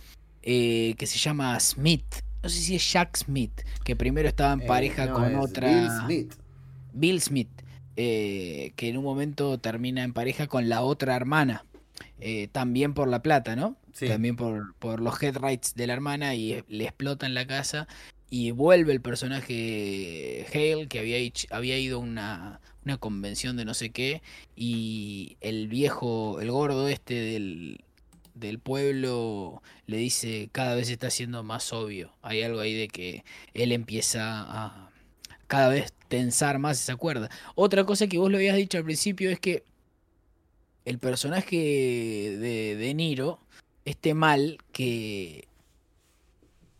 eh, que se llama Smith. No sé si es Jack Smith, que primero estaba en eh, pareja con otra. Bill Smith. Bill Smith, eh, que en un momento termina en pareja con la otra hermana. también por la plata, ¿no? Sí. También por, por los headrights de la hermana y le explotan la casa y vuelve el personaje Hale, que había, había ido a una, una, convención de no sé qué, y el viejo, el gordo este del, del pueblo le dice cada vez está siendo más obvio. Hay algo ahí de que él empieza a cada vez tensar más esa cuerda. Otra cosa que vos lo habías dicho al principio es que el personaje de, de Niro, este mal que,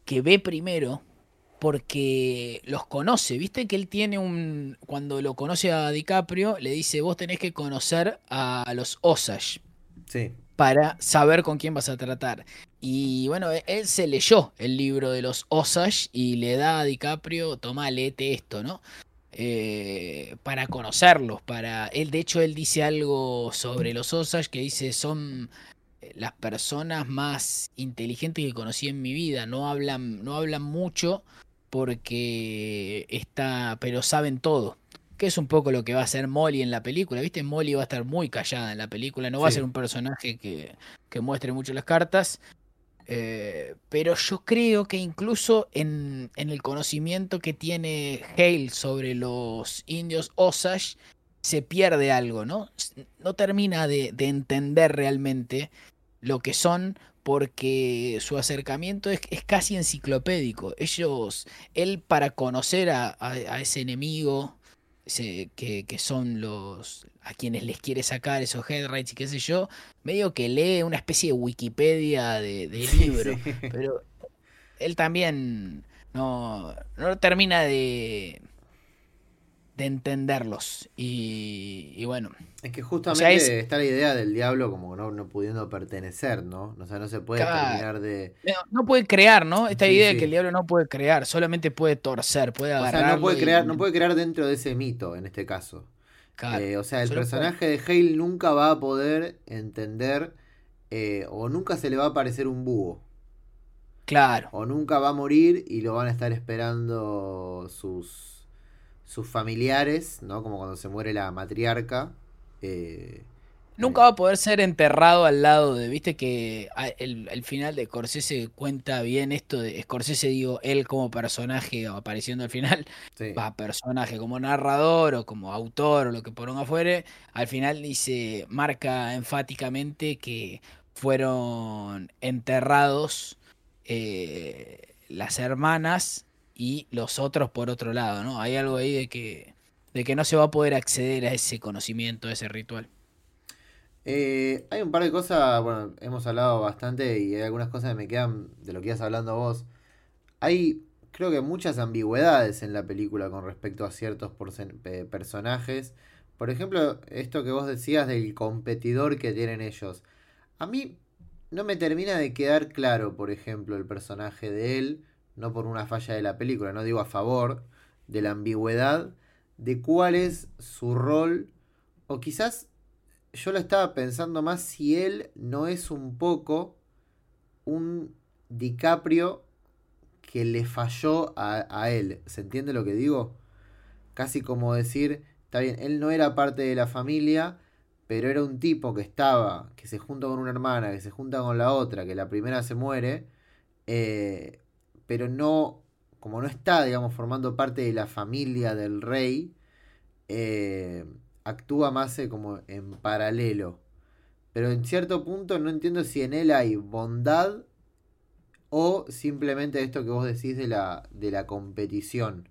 que ve primero porque los conoce. Viste que él tiene un. Cuando lo conoce a DiCaprio, le dice: Vos tenés que conocer a los Osage. Sí. Para saber con quién vas a tratar. Y bueno, e-, él se leyó el libro de los Osage y le da a DiCaprio: Toma, léete esto, ¿no? Eh, para conocerlos. Para. Él, de hecho, él dice algo sobre los Osage que dice: son eh, las personas más inteligentes que conocí en mi vida. No hablan, no hablan mucho, porque está, pero saben todo. Que es un poco lo que va a hacer Molly en la película, ¿viste? Molly va a estar muy callada en la película, no va a ser un personaje que, que muestre mucho las cartas. Eh, pero yo creo que incluso en, en, el conocimiento que tiene Hale sobre los indios Osage, se pierde algo, ¿no? No termina de, de entender realmente lo que son porque su acercamiento es, casi enciclopédico. Ellos, él para conocer a, ese enemigo que, son los a quienes les quiere sacar esos headrights y qué sé yo, medio que lee una especie de Wikipedia de, libro, pero él también no, no termina de, de entenderlos. Y, bueno. Es que justamente está la idea del diablo como no, no pudiendo pertenecer, ¿no? O sea, no se puede terminar de. No, puede crear, ¿no? Esta idea de que el diablo no puede crear, solamente puede torcer, puede agarrar. O sea, no puede, crear, no puede crear dentro de ese mito, en este caso. Eh, o sea, el personaje de Hale nunca va a poder entender eh, o nunca se le va a aparecer un búho. Claro. O nunca va a morir y lo van a estar esperando sus sus familiares, ¿no? Como cuando se muere la matriarca. Eh, Nunca va a poder ser enterrado al lado de, viste que el, final de Scorsese cuenta bien esto de Scorsese, digo, él como personaje apareciendo al final, va personaje como narrador o como autor o lo que por un afuera, al final dice, marca enfáticamente que fueron enterrados eh, las hermanas y los otros por otro lado, ¿no? Hay algo ahí de que, de que no se va a poder acceder a ese conocimiento, a ese ritual. Eh, hay un par de cosas, bueno, hemos hablado bastante y hay algunas cosas que me quedan de lo que ibas hablando vos. Hay, creo que muchas ambigüedades en la película con respecto a ciertos personajes. Por ejemplo, esto que vos decías del competidor que tienen ellos. A mí no me termina de quedar claro, por ejemplo, el personaje de él, no por una falla de la película, no digo a favor de la ambigüedad, de cuál es su rol, o quizás yo lo estaba pensando más si él no es un poco un DiCaprio que le falló a, él. ¿Se entiende lo que digo? Casi como decir, está bien, él no era parte de la familia, pero era un tipo que estaba, que se junta con una hermana, que se junta con la otra, que la primera se muere, eh, pero no, como no está, digamos, formando parte de la familia del rey, eh, actúa más eh, como en paralelo. Pero en cierto punto no entiendo si en él hay bondad o simplemente esto que vos decís de la, de la competición.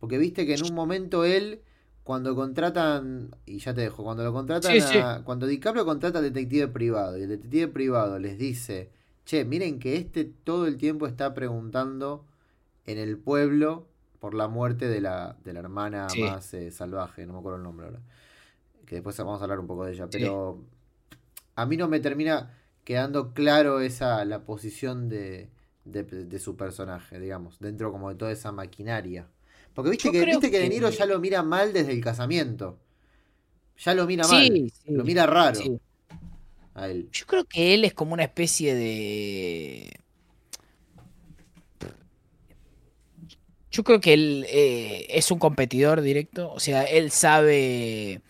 Porque viste que en un momento él cuando contratan, y ya te dejo, cuando lo contratan, cuando DiCaprio contrata al detective privado y el detective privado les dice, che, miren que este todo el tiempo está preguntando en el pueblo por la muerte de la, de la hermana más eh, salvaje, no me acuerdo el nombre ahora, que después vamos a hablar un poco de ella, pero a mí no me termina quedando claro esa la posición de, de su personaje, digamos, dentro como de toda esa maquinaria. Porque viste que, viste que, De Niro ya lo mira mal desde el casamiento. Ya lo mira mal. Lo mira raro. Yo creo que él es como una especie de. Yo creo que él eh, es un competidor directo. O sea, él sabe.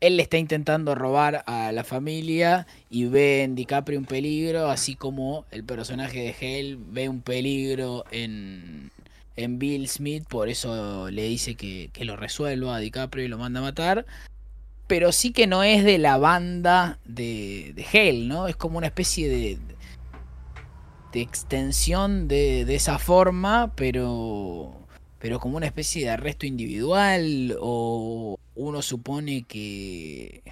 Él le está intentando robar a la familia y ve en DiCaprio un peligro, así como el personaje de Hale ve un peligro en, en Bill Smith, por eso le dice que, lo resuelva a DiCaprio y lo manda a matar. Pero sí que no es de la banda de, de Hale, ¿no? Es como una especie de, de extensión de, de esa forma, pero, pero como una especie de arresto individual o uno supone que...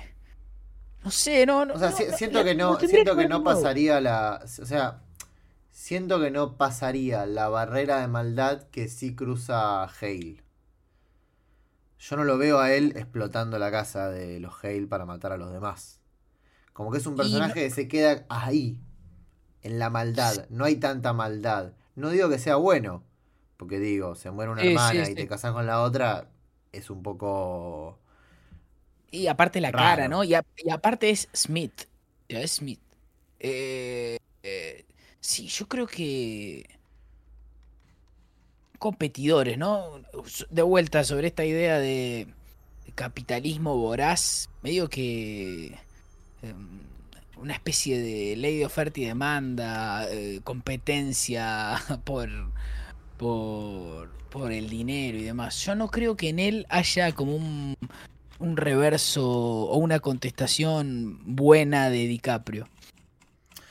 No sé, no... o sea, siento que no, siento que no pasaría la... O sea, siento que no pasaría la barrera de maldad que sí cruza Hale. Yo no lo veo a él explotando la casa de los Hale para matar a los demás. Como que es un personaje que se queda ahí, en la maldad. No hay tanta maldad. No digo que sea bueno, porque digo, se muere una hermana y te casas con la otra, es un poco... Y aparte la cara, ¿no? Y, aparte es Smith. Ya es Smith. eh, eh Sí, yo creo que competidores, ¿no? De vuelta sobre esta idea de capitalismo voraz, medio que em, una especie de ley de oferta y demanda, eh, competencia por, por, por el dinero y demás. Yo no creo que en él haya como un, un reverso o una contestación buena de DiCaprio.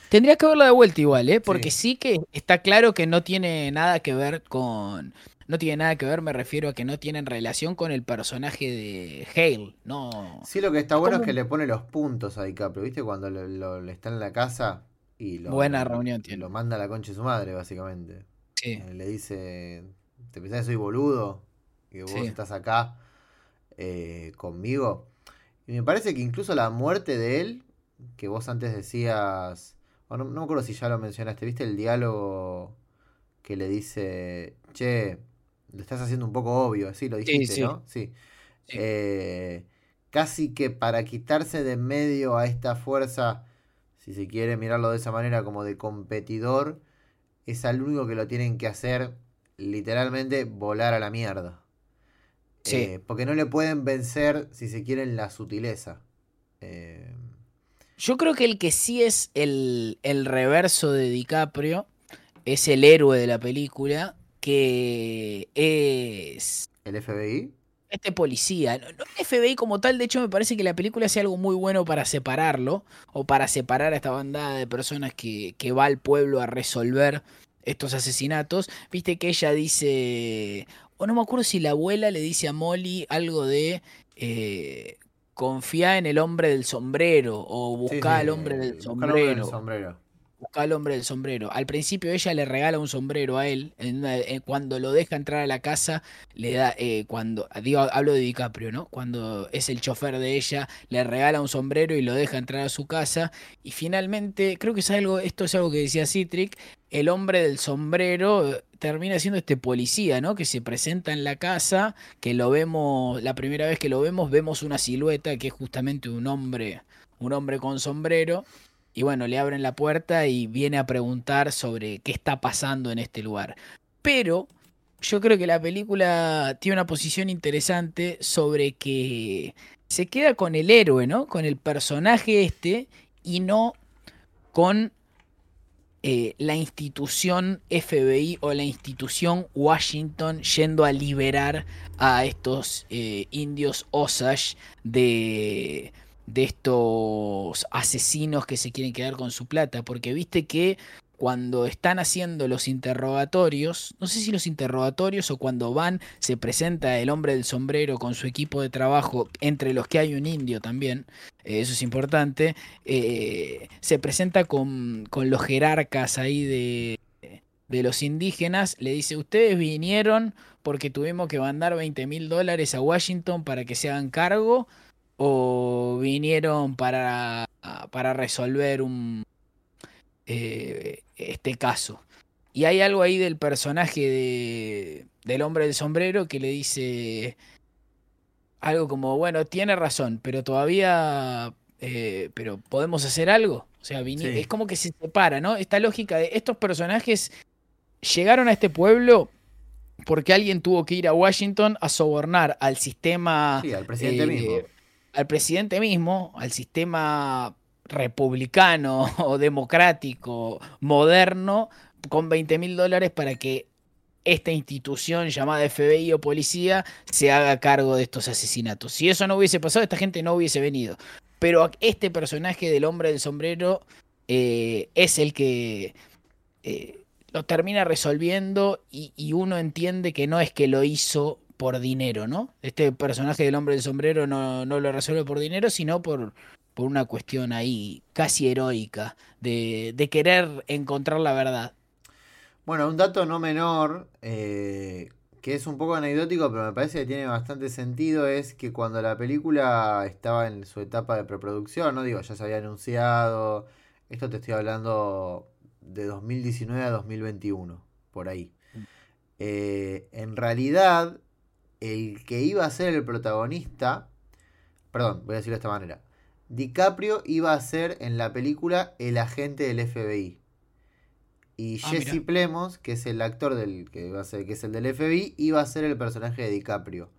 Tendría que verlo de vuelta igual, ¿eh? Porque sí. que está claro que no tiene nada que ver con. No tiene nada que ver, me refiero a que no tienen relación con el personaje de Hale, no. Sí, lo que está bueno es que le pone los puntos a DiCaprio, ¿viste? Cuando le está en la casa y lo. Buena reunión tiene. Lo manda a la concha de su madre, básicamente. Sí. Eh, le dice: ¿Te pensás que soy boludo? Y vos estás acá eh, conmigo. Y me parece que incluso la muerte de él, que vos antes decías no, me acuerdo si ya lo mencionaste, ¿viste el diálogo que le dice, che, le estás haciendo un poco obvio, así lo dijiste, ¿no? Sí. Eh, casi que para quitarse de medio a esta fuerza, si se quiere mirarlo de esa manera como de competidor, es al único que lo tienen que hacer literalmente volar a la mierda. Sí. Eh, porque no le pueden vencer, si se quiere, la sutileza. Eh, yo creo que el que sí es el, reverso de DiCaprio es el héroe de la película, que es... ¿El FBI? Este policía. No, el FBI como tal, de hecho me parece que la película hace algo muy bueno para separarlo, o para separar a esta banda de personas que, que va al pueblo a resolver estos asesinatos, viste que ella dice, o no me acuerdo si la abuela le dice a Molly algo de eh, confía en el hombre del sombrero o busca al hombre del sombrero busca al hombre del sombrero. Al principio ella le regala un sombrero a él. cuando lo deja entrar a la casa, le da. Eh, cuando digo, hablo de DiCaprio, ¿no? Cuando es el chofer de ella, le regala un sombrero y lo deja entrar a su casa. Y finalmente, creo que es algo. Esto es algo que decía Citric. El hombre del sombrero eh, termina siendo este policía, ¿no? Que se presenta en la casa, que lo vemos, la primera vez que lo vemos, vemos una silueta que es justamente un hombre, un hombre con sombrero y bueno, le abren la puerta y viene a preguntar sobre qué está pasando en este lugar. Pero yo creo que la película tiene una posición interesante sobre que se queda con el héroe, ¿no? Con el personaje este y no con eh, la institución FBI o la institución Washington yendo a liberar a estos eh, indios Osage de, de estos asesinos que se quieren quedar con su plata, porque viste que cuando están haciendo los interrogatorios, no sé si los interrogatorios o cuando van, se presenta el hombre del sombrero con su equipo de trabajo, entre los que hay un indio también, eh, eso es importante, eh, se presenta con, con, los jerarcas ahí de, de los indígenas, le dice, ustedes vinieron porque tuvimos que mandar 20 mil dólares a Washington para que se hagan cargo o vinieron para, para resolver un, eh, este caso. Y hay algo ahí del personaje de, del hombre del sombrero que le dice algo como, bueno, tiene razón, pero todavía, eh, pero podemos hacer algo. O sea, es como que se separa, ¿no? Esta lógica de estos personajes llegaron a este pueblo porque alguien tuvo que ir a Washington a sobornar al sistema. Sí, al presidente eh, mismo al presidente mismo, al sistema republicano o democrático moderno, con 20 mil dólares para que esta institución llamada FBI o policía se haga cargo de estos asesinatos. Si eso no hubiese pasado, esta gente no hubiese venido. Pero este personaje del hombre del sombrero eh, es el que eh, lo termina resolviendo y, y, uno entiende que no es que lo hizo por dinero, ¿no? Este personaje del hombre del sombrero no, lo resuelve por dinero, sino por, por una cuestión ahí casi heroica de, de querer encontrar la verdad. Bueno, un dato no menor, eh, que es un poco anecdótico, pero me parece que tiene bastante sentido, es que cuando la película estaba en su etapa de preproducción, no digo, ya se había anunciado, esto te estoy hablando de 2019 a 2021, por ahí. Mm. Eh, en realidad, el que iba a ser el protagonista, perdón, voy a decirlo de esta manera, DiCaprio iba a ser en la película el agente del FBI. Y ah, Jesse Plemons, que es el actor del que va a ser, que es el del FBI, iba a ser el personaje de DiCaprio.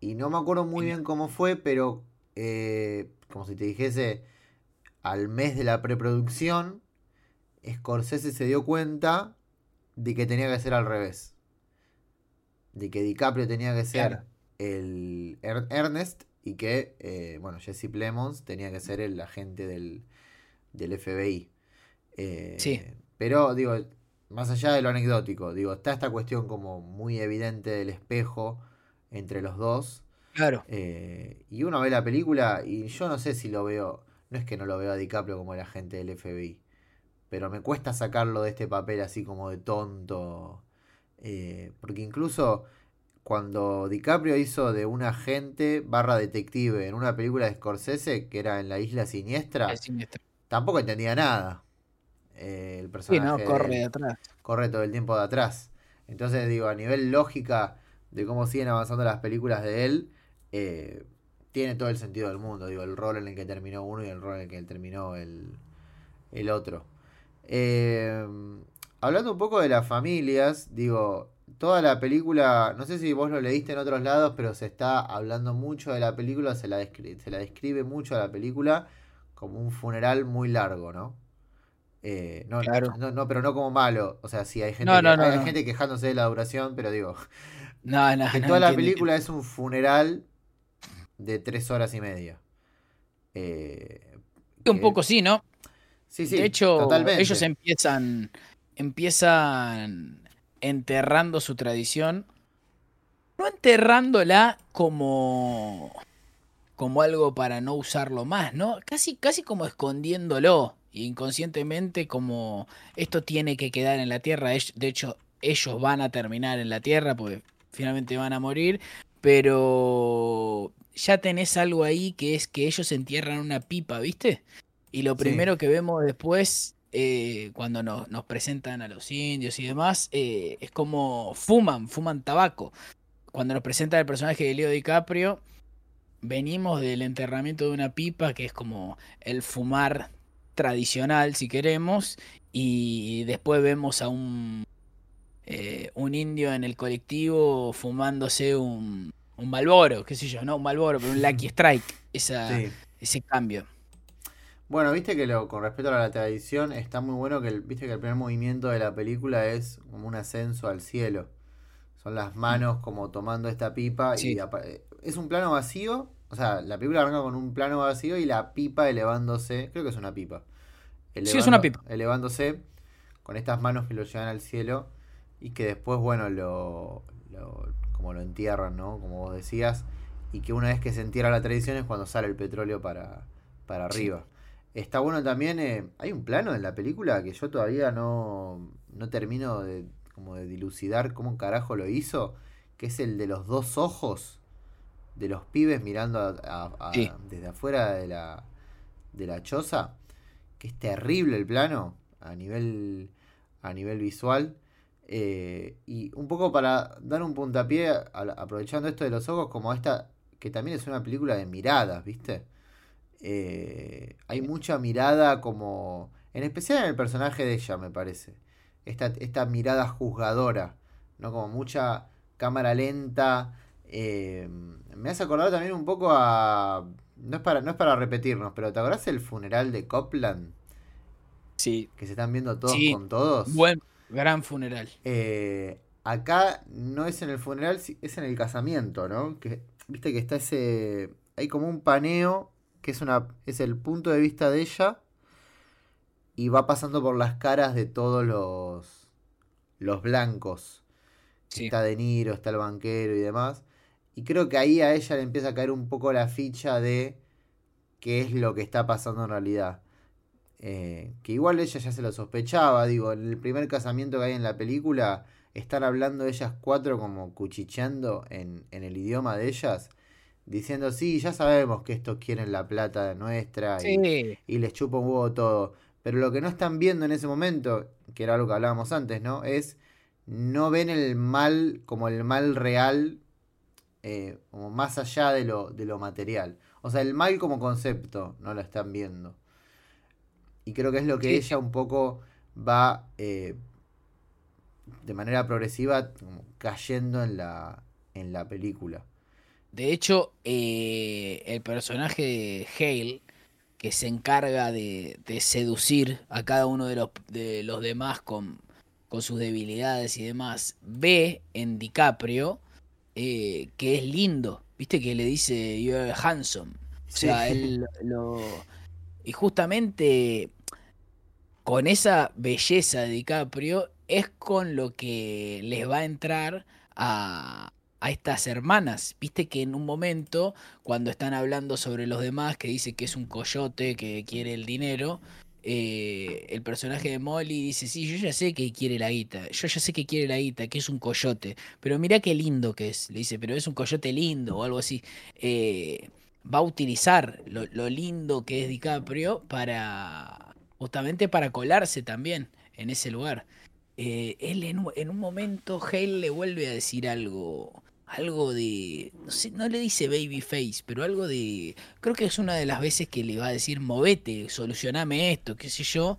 Y no me acuerdo muy bien cómo fue, pero eh, como si te dijese, al mes de la preproducción, Scorsese se dio cuenta de que tenía que ser al revés de que DiCaprio tenía que ser el Ernest y que, eh, bueno, Jesse Plemons tenía que ser el agente del, del FBI. Eh, sí. Pero, digo, más allá de lo anecdótico, digo, está esta cuestión como muy evidente del espejo entre los dos. Claro. Eh, y uno ve la película y yo no sé si lo veo, no es que no lo veo a DiCaprio como el agente del FBI, pero me cuesta sacarlo de este papel así como de tonto eh, porque incluso cuando DiCaprio hizo de un agente barra detective en una película de Scorsese que era en la isla siniestra, tampoco entendía nada. Eh, el personaje corre de atrás. Corre todo el tiempo de atrás. Entonces digo, a nivel lógica de cómo siguen avanzando las películas de él, eh, tiene todo el sentido del mundo. Digo, el rol en el que terminó uno y el rol en el que terminó el, el otro. Eh, hablando un poco de las familias, digo, toda la película, no sé si vos lo leíste en otros lados, pero se está hablando mucho de la película, se la, describe, se la describe mucho a la película como un funeral muy largo, ¿no? Eh, no, no, pero no como malo. O sea, sí, hay gente, hay gente quejándose de la duración, pero digo, no, que toda la película es un funeral de tres horas y media. Eh, un poco sí, ¿no? Sí, sí, de hecho, ellos empiezan empiezan enterrando su tradición. No enterrándola como como algo para no usarlo más, ¿no? Casi, casi como escondiéndolo, inconscientemente como esto tiene que quedar en la tierra. De hecho, ellos van a terminar en la tierra porque finalmente van a morir, pero ya tenés algo ahí que es que ellos entierran una pipa, ¿viste? Y lo primero que vemos después, eh, cuando nos, presentan a los indios y demás, eh, es como fuman, fuman tabaco. Cuando nos presentan el personaje de Leo DiCaprio, venimos del enterramiento de una pipa, que es como el fumar tradicional, si queremos, y después vemos a un, eh, un indio en el colectivo fumándose un, un Malboro, qué sé yo, no un Malboro, pero un Lucky Strike, esa, ese cambio. Bueno, viste que lo, con respecto a la tradición, está muy bueno que el, viste que el primer movimiento de la película es como un ascenso al cielo. Son las manos como tomando esta pipa y es un plano vacío. O sea, la película arranca con un plano vacío y la pipa elevándose. Creo que es una pipa. sí, es una pipa. Elevándose con estas manos que lo llevan al cielo y que después, bueno, lo, como lo entierran, ¿no? Como vos decías. Y que una vez que se entierra la tradición es cuando sale el petróleo para, para arriba. Está bueno también, eh, hay un plano en la película que yo todavía no, no termino de, como de dilucidar cómo carajo lo hizo, que es el de los dos ojos de los pibes mirando desde afuera de la, de la choza, que es terrible el plano a nivel, a nivel visual. Eh, y un poco para dar un puntapié, aprovechando esto de los ojos, como esta, que también es una película de miradas, ¿viste? Eh, hay mucha mirada como, en especial en el personaje de ella, me parece. Esta, esta mirada juzgadora, ¿no? Como mucha cámara lenta, eh, me hace acordar también un poco a. No es, para, no es para repetirnos, pero ¿te acordás el funeral de Copland? Sí. Que se están viendo todos con todos. Buen, gran funeral. Eh, acá no es en el funeral, es en el casamiento, ¿no? Que, Viste que está ese. Hay como un paneo que es, una, es el punto de vista de ella y va pasando por las caras de todos los, los blancos. Está De Niro, está el banquero y demás. Y creo que ahí a ella le empieza a caer un poco la ficha de qué es lo que está pasando en realidad. Eh, que igual ella ya se lo sospechaba, digo, en el primer casamiento que hay en la película, están hablando ellas cuatro como cuchicheando en, en el idioma de ellas, diciendo, sí, ya sabemos que estos quieren la plata nuestra y, y les chupa un huevo todo. Pero lo que no están viendo en ese momento, que era lo que hablábamos antes, ¿no? Es, no ven el mal como el mal real eh, como más allá de lo, de lo material. O sea, el mal como concepto no lo están viendo. Y creo que es lo que ella un poco va eh, de manera progresiva cayendo en la, en la película. De hecho, eh, el personaje de Hale, que se encarga de, de, seducir a cada uno de los, de los demás con, con sus debilidades y demás, ve en DiCaprio eh, que es lindo, viste que le dice you're handsome. O sea, él lo... Y justamente con esa belleza de DiCaprio es con lo que les va a entrar a, a estas hermanas. Viste que en un momento, cuando están hablando sobre los demás, que dice que es un coyote que quiere el dinero, eh, el personaje de Molly dice, sí, yo ya sé que quiere la guita, yo ya sé que quiere la guita, que es un coyote, pero mira qué lindo que es, le dice, pero es un coyote lindo o algo así. Eh, va a utilizar lo, lindo que es DiCaprio para, justamente para colarse también en ese lugar. Eh, él en, en, un momento, Hale le vuelve a decir algo algo de, no sé, no le dice babyface, pero algo de, creo que es una de las veces que le va a decir, movete, solucioname esto, qué sé yo.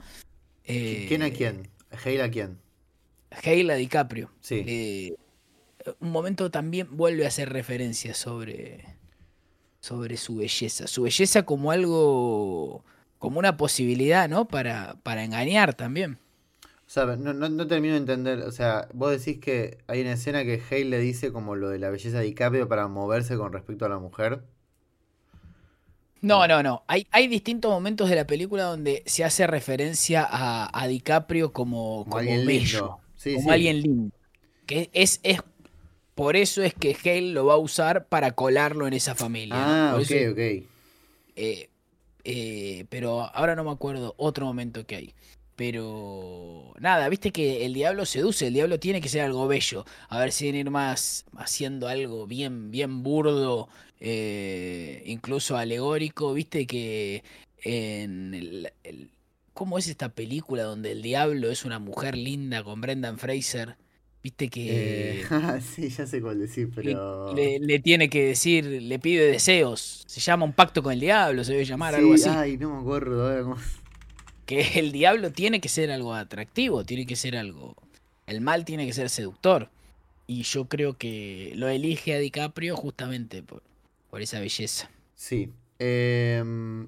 Eh, ¿Quién a quién? ¿Hale a quién? Hale a DiCaprio. Sí. un momento también vuelve a hacer referencia sobre, sobre su belleza, su belleza como algo, como una posibilidad, ¿no? Para, para engañar también. O sea, no, no, termino de entender. O sea, vos decís que hay una escena que Hale le dice como lo de la belleza de DiCaprio para moverse con respecto a la mujer. No, no, no. Hay, hay distintos momentos de la película donde se hace referencia a, a DiCaprio como, Como como alguien bello, lindo. Sí, como sí. alguien lindo. Que es, es por eso es que Hale lo va a usar para colarlo en esa familia. Ah, Por ok, eso- ok. eh, eh, pero ahora no me acuerdo otro momento que hay. Pero nada, viste que el diablo seduce, el diablo tiene que ser algo bello. A ver si viene ir más haciendo algo bien, bien burdo, eh, incluso alegórico. Viste que en el, el- ¿Cómo es esta película donde el diablo es una mujer linda con Brendan Fraser? Viste que Eh, ah, sí, ya sé cuál decir, pero. le, le tiene que decir, le pide deseos. Se llama un pacto con el diablo, se debe llamar Sí, algo así. Ay, no me acuerdo ahora cómo- que el diablo tiene que ser algo atractivo, tiene que ser algo... El mal tiene que ser seductor. Y yo creo que lo elige a DiCaprio justamente por, por esa belleza. Sí. Em,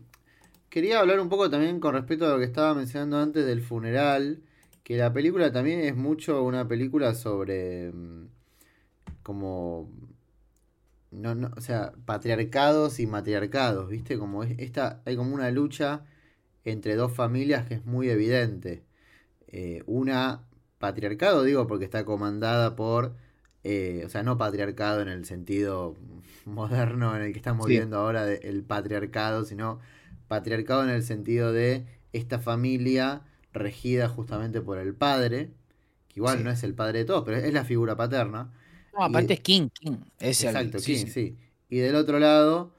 quería hablar un poco también con respecto a lo que estaba mencionando antes del funeral. Que la película también es mucho una película sobre. mm, como. No, no, o sea, patriarcados y matriarcados, ¿viste? Como es- esta, hay como una lucha entre dos familias que es muy evidente. Eh, una patriarcado, digo, porque está comandada por, eh, o sea, no patriarcado en el sentido moderno en el que estamos Sí. viendo ahora de- el patriarcado, sino patriarcado en el sentido de esta familia regida justamente por el padre, que igual Sí. no es el padre de todos, pero es la figura paterna. No, aparte Y- es King, King. Es el- Exacto, sí, King, sí. Y del otro lado,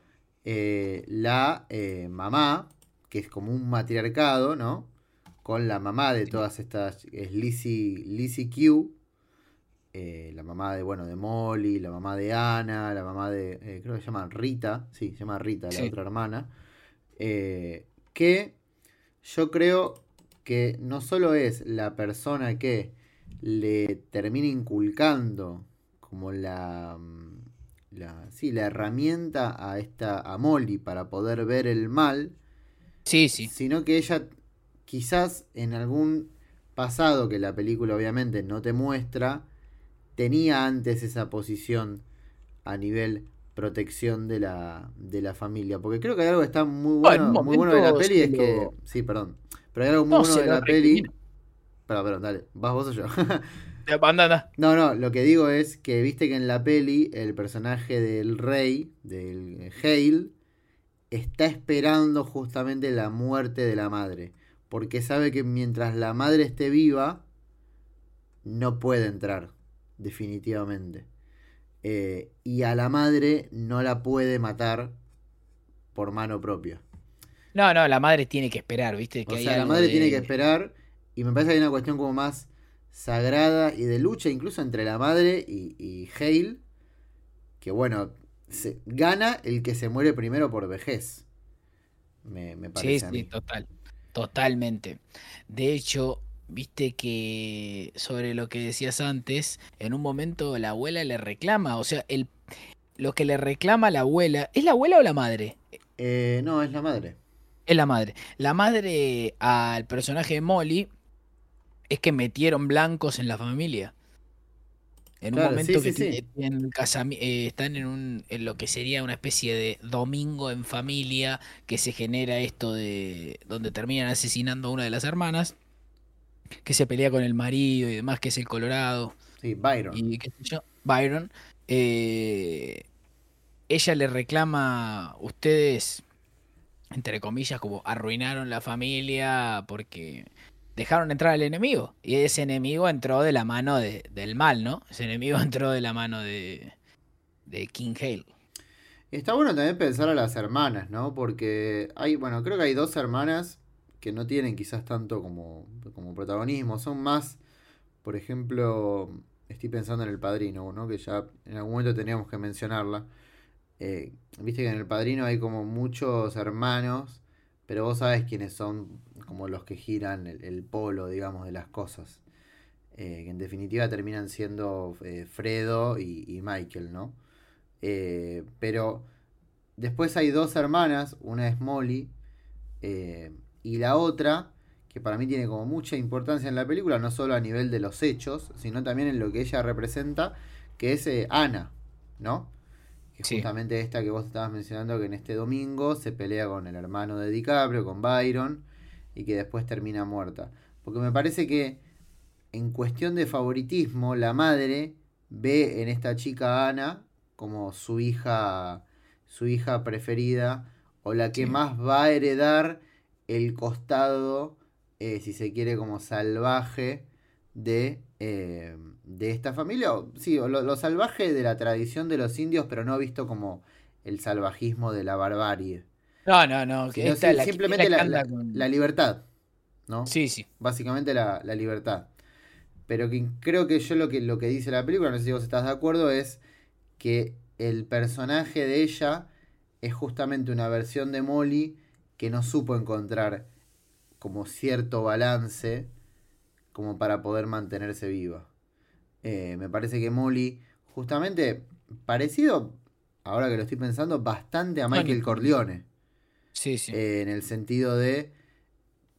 eh, la mamá, que es como un matriarcado, ¿no? Con la mamá de todas estas, es Lizzie, Lizzie Q, eh, la mamá de, bueno, de Molly, la mamá de Ana, la mamá de, eh, creo que se llama Rita, sí, se llama Rita, la Sí. otra hermana, eh, que yo creo que no solo es la persona que le termina inculcando como la, mm, la, sí, la herramienta a esta a Molly para poder ver el mal, Sí, sí. sino que ella quizás en algún pasado que la película obviamente no te muestra, tenía antes esa posición a nivel protección de la, de la familia. Porque creo que hay algo que está muy Bueno, bueno, en muy bueno de la peli, es que... Sí, perdón. Pero hay algo muy No, bueno de la peli... Perdón, perdón, dale. ¿Vas vos o yo? No, no, lo que digo es que viste que en la peli el personaje del rey, del Hale, está esperando justamente la muerte de la madre. Porque sabe que mientras la madre esté viva, no puede entrar, definitivamente. Eh, y a la madre no la puede matar por mano propia. No, no, la madre tiene que esperar, ¿viste? Que O sea, la madre de- tiene que esperar. Y me parece que hay una cuestión como más sagrada y de lucha, incluso entre la madre y, y Hale. Que bueno, se, gana el que se muere primero por vejez. Me, me Sí, parece a sí, mí. total. Totalmente. De hecho, viste que sobre lo que decías antes, en un momento la abuela le reclama, o sea, el lo que le reclama la abuela, ¿es la abuela o la madre? Eh, no, es la madre. Es la madre. La madre al personaje de Molly es que metieron blancos en la familia. En un momento sí, que sí, tienen eh, están en, un, en lo que sería una especie de domingo en familia, que se genera esto de donde terminan asesinando a una de las hermanas, que se pelea con el marido y demás, que es el Colorado Sí, Byron. y qué sé yo, Byron, eh, ella le reclama, ustedes, entre comillas, como arruinaron la familia porque dejaron entrar al enemigo. Y ese enemigo entró de la mano de- del mal, ¿no? Ese enemigo entró de la mano de, de King Hale. Está bueno también pensar a las hermanas, ¿no? Porque hay, bueno, creo que hay dos hermanas que no tienen quizás tanto como, como protagonismo. Son más, por ejemplo, estoy pensando en El Padrino, ¿no? Que ya en algún momento teníamos que mencionarla. Eh, Viste que en El Padrino hay como muchos hermanos, pero vos sabes quiénes son como los que giran el, polo, digamos, de las cosas. Eh, que en definitiva terminan siendo eh, Fredo y, Michael, ¿no? Eh, pero después hay dos hermanas, una es Molly y la otra, que para mí tiene como mucha importancia en la película, no solo a nivel de los hechos, sino también en lo que ella representa, que es Ana, ¿no? Es Sí. justamente esta que vos estabas mencionando, que en este domingo se pelea con el hermano de DiCaprio, con Byron, y que después termina muerta. Porque me parece que en cuestión de favoritismo, la madre ve en esta chica Ana como su hija, su hija preferida, o la que Sí. más va a heredar el costado, eh, si se quiere, como salvaje de, eh, de esta familia. O- Sí, lo, lo salvaje de la tradición de los indios, pero no visto como el salvajismo de la barbarie. No, no, no. Que esta la simplemente la con- libertad, ¿no? Sí, sí. Básicamente la, la libertad. Pero que creo que yo lo que, lo que dice la película, no sé si vos estás de acuerdo, es que el personaje de ella es justamente una versión de Molly que no supo encontrar como cierto balance como para poder mantenerse viva. Eh, me parece que Molly, justamente parecido, ahora que lo estoy pensando, bastante a. Michael Corleone. Sí, sí. Eh, en el sentido de,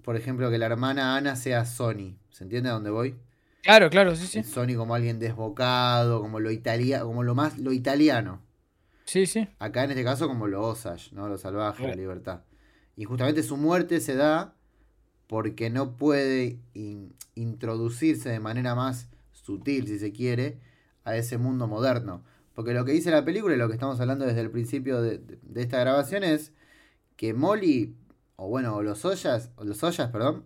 por ejemplo, que la hermana Ana sea Sony. ¿Se entiende a dónde voy? claro, claro, sí, sí. Sony como alguien desbocado, como lo italia, como lo más lo italiano. Sí, sí. Acá en este caso como lo Osage, ¿no? Lo salvaje, la libertad. Y justamente su muerte se da porque no puede in- introducirse de manera más sutil, si se quiere, a ese mundo moderno. Porque lo que dice la película y lo que estamos hablando desde el principio de, de- de esta grabación es que Molly, o bueno, o los Ollas, o los Ollas, perdón,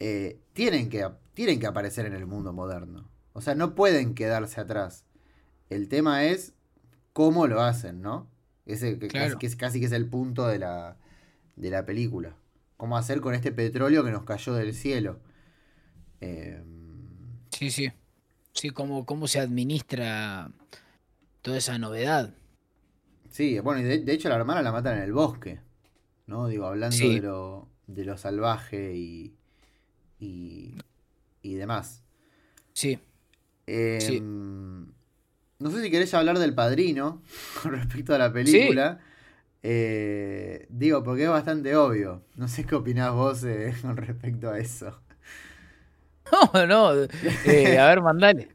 eh, tienen, que, tienen que aparecer en el mundo moderno. O sea, no pueden quedarse atrás. El tema es cómo lo hacen, ¿no? Ese que, Claro. casi, que es, casi que es el punto de la, de la película. Cómo hacer con este petróleo que nos cayó del cielo. Eh, Sí, sí. Sí, cómo, cómo se administra toda esa novedad. sí, bueno, y de, de hecho la hermana la matan en el bosque. ¿No? Digo, hablando Sí. de, lo, de lo salvaje y, y, y demás. Sí. Eh, Sí. No sé si querés hablar del padrino con respecto a la película. Eh, digo, porque es bastante obvio. No sé qué opinás vos eh, con respecto a eso. No, no. eh, a ver, mandale.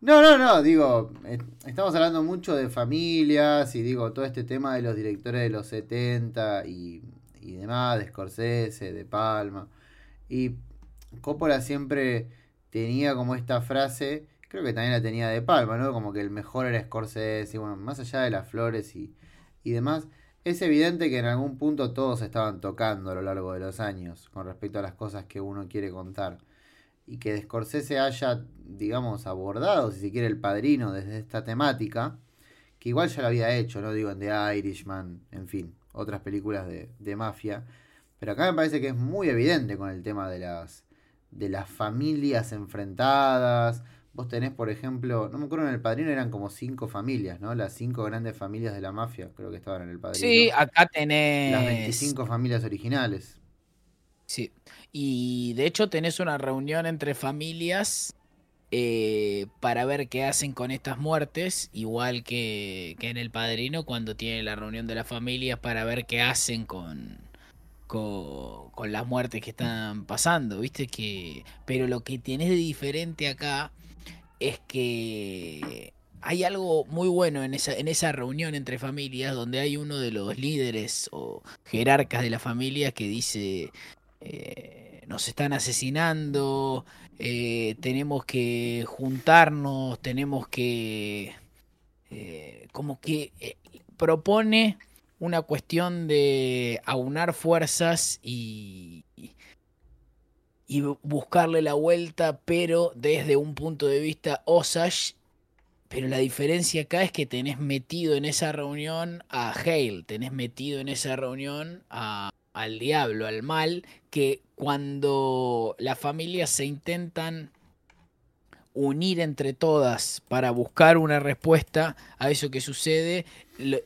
No, no, no, digo, eh, estamos hablando mucho de familias y digo, todo este tema de los directores de los 70 y, demás, de Scorsese, de Palma. Y Coppola siempre tenía como esta frase, creo que también la tenía de Palma, ¿no? Como que el mejor era Scorsese, y bueno, más allá de las flores y demás, es evidente que en algún punto todos estaban tocando a lo largo de los años con respecto a las cosas que uno quiere contar y que Scorsese haya, digamos, abordado, si se quiere, el padrino desde esta temática, que igual ya lo había hecho, ¿no? Digo, en The Irishman, en fin, otras películas de, de mafia. Pero acá me parece que es muy evidente con el tema de las, de las familias enfrentadas. Vos tenés, por ejemplo, no me acuerdo en el padrino eran como cinco familias, ¿no? Las cinco grandes familias de la mafia, creo que estaban en el padrino. Sí, acá tenés. Las 25 familias originales. Sí. Y de hecho tenés una reunión entre familias eh, para ver qué hacen con estas muertes, igual que, que en El Padrino cuando tiene la reunión de las familias para ver qué hacen con, con, las muertes que están pasando, ¿viste? Que, pero lo que tenés de diferente acá es que hay algo muy bueno en esa, en esa reunión entre familias donde hay uno de los líderes o jerarcas de la familia que dice eh, nos están asesinando, eh, tenemos que juntarnos, tenemos que... eh, como que eh, propone una cuestión de aunar fuerzas y, y bu- buscarle la vuelta, pero desde un punto de vista Osage. Pero la diferencia acá es que tenés metido en esa reunión a Hale, tenés metido en esa reunión a, al diablo, al mal, que cuando las familias se intentan unir entre todas para buscar una respuesta a eso que sucede,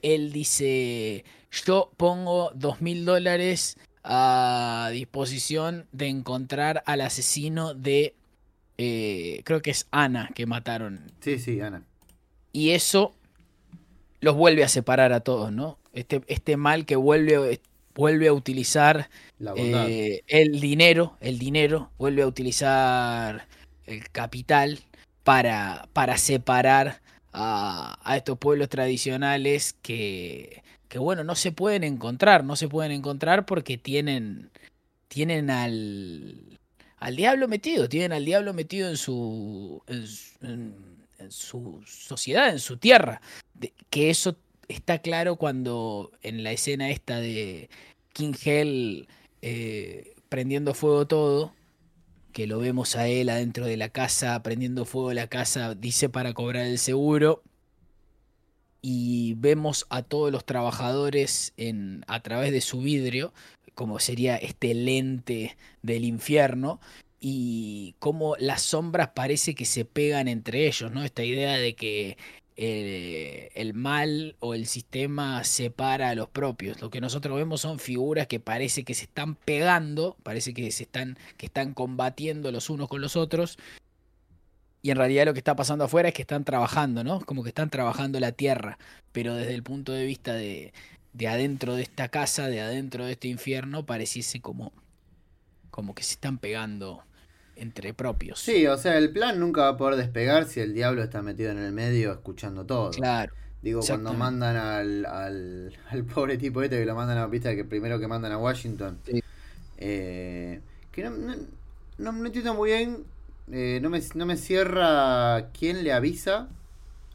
él dice, yo pongo dos mil dólares a disposición de encontrar al asesino de, eh, creo que es Ana, que mataron. Sí, sí, Ana. Y eso los vuelve a separar a todos, ¿no? Este, este mal que vuelve, vuelve a utilizar Eh, el dinero, el dinero, vuelve a utilizar el capital para, para separar a, a estos pueblos tradicionales que, que, bueno, no se pueden encontrar, no se pueden encontrar porque tienen, tienen al, al diablo metido, tienen al diablo metido en su, en, su- sociedad, en su tierra. Que eso está claro cuando en la escena esta de King Hell eh, prendiendo fuego todo, que lo vemos a él adentro de la casa, prendiendo fuego la casa, dice para cobrar el seguro. Y vemos a todos los trabajadores en, a través de su vidrio, como sería este lente del infierno, y cómo las sombras parece que se pegan entre ellos, ¿no? Esta idea de que eh, el mal o el sistema separa a los propios. Lo que nosotros vemos son figuras que parece que se están pegando, parece que se están, que están combatiendo los unos con los otros. Y en realidad lo que está pasando afuera es que están trabajando, ¿no? Como que están trabajando la tierra. Pero desde el punto de vista de, de adentro de esta casa, de adentro de este infierno, pareciese como, como que se están pegando entre propios. Sí, o sea, el plan nunca va a poder despegar si el diablo está metido en el medio escuchando todo. Claro. Digo, cuando mandan al, al, al pobre tipo este que lo mandan a viste que primero que mandan a Washington. Sí. eh, que no, no, no- no entiendo muy bien. eh, no, me, no me cierra quién le avisa.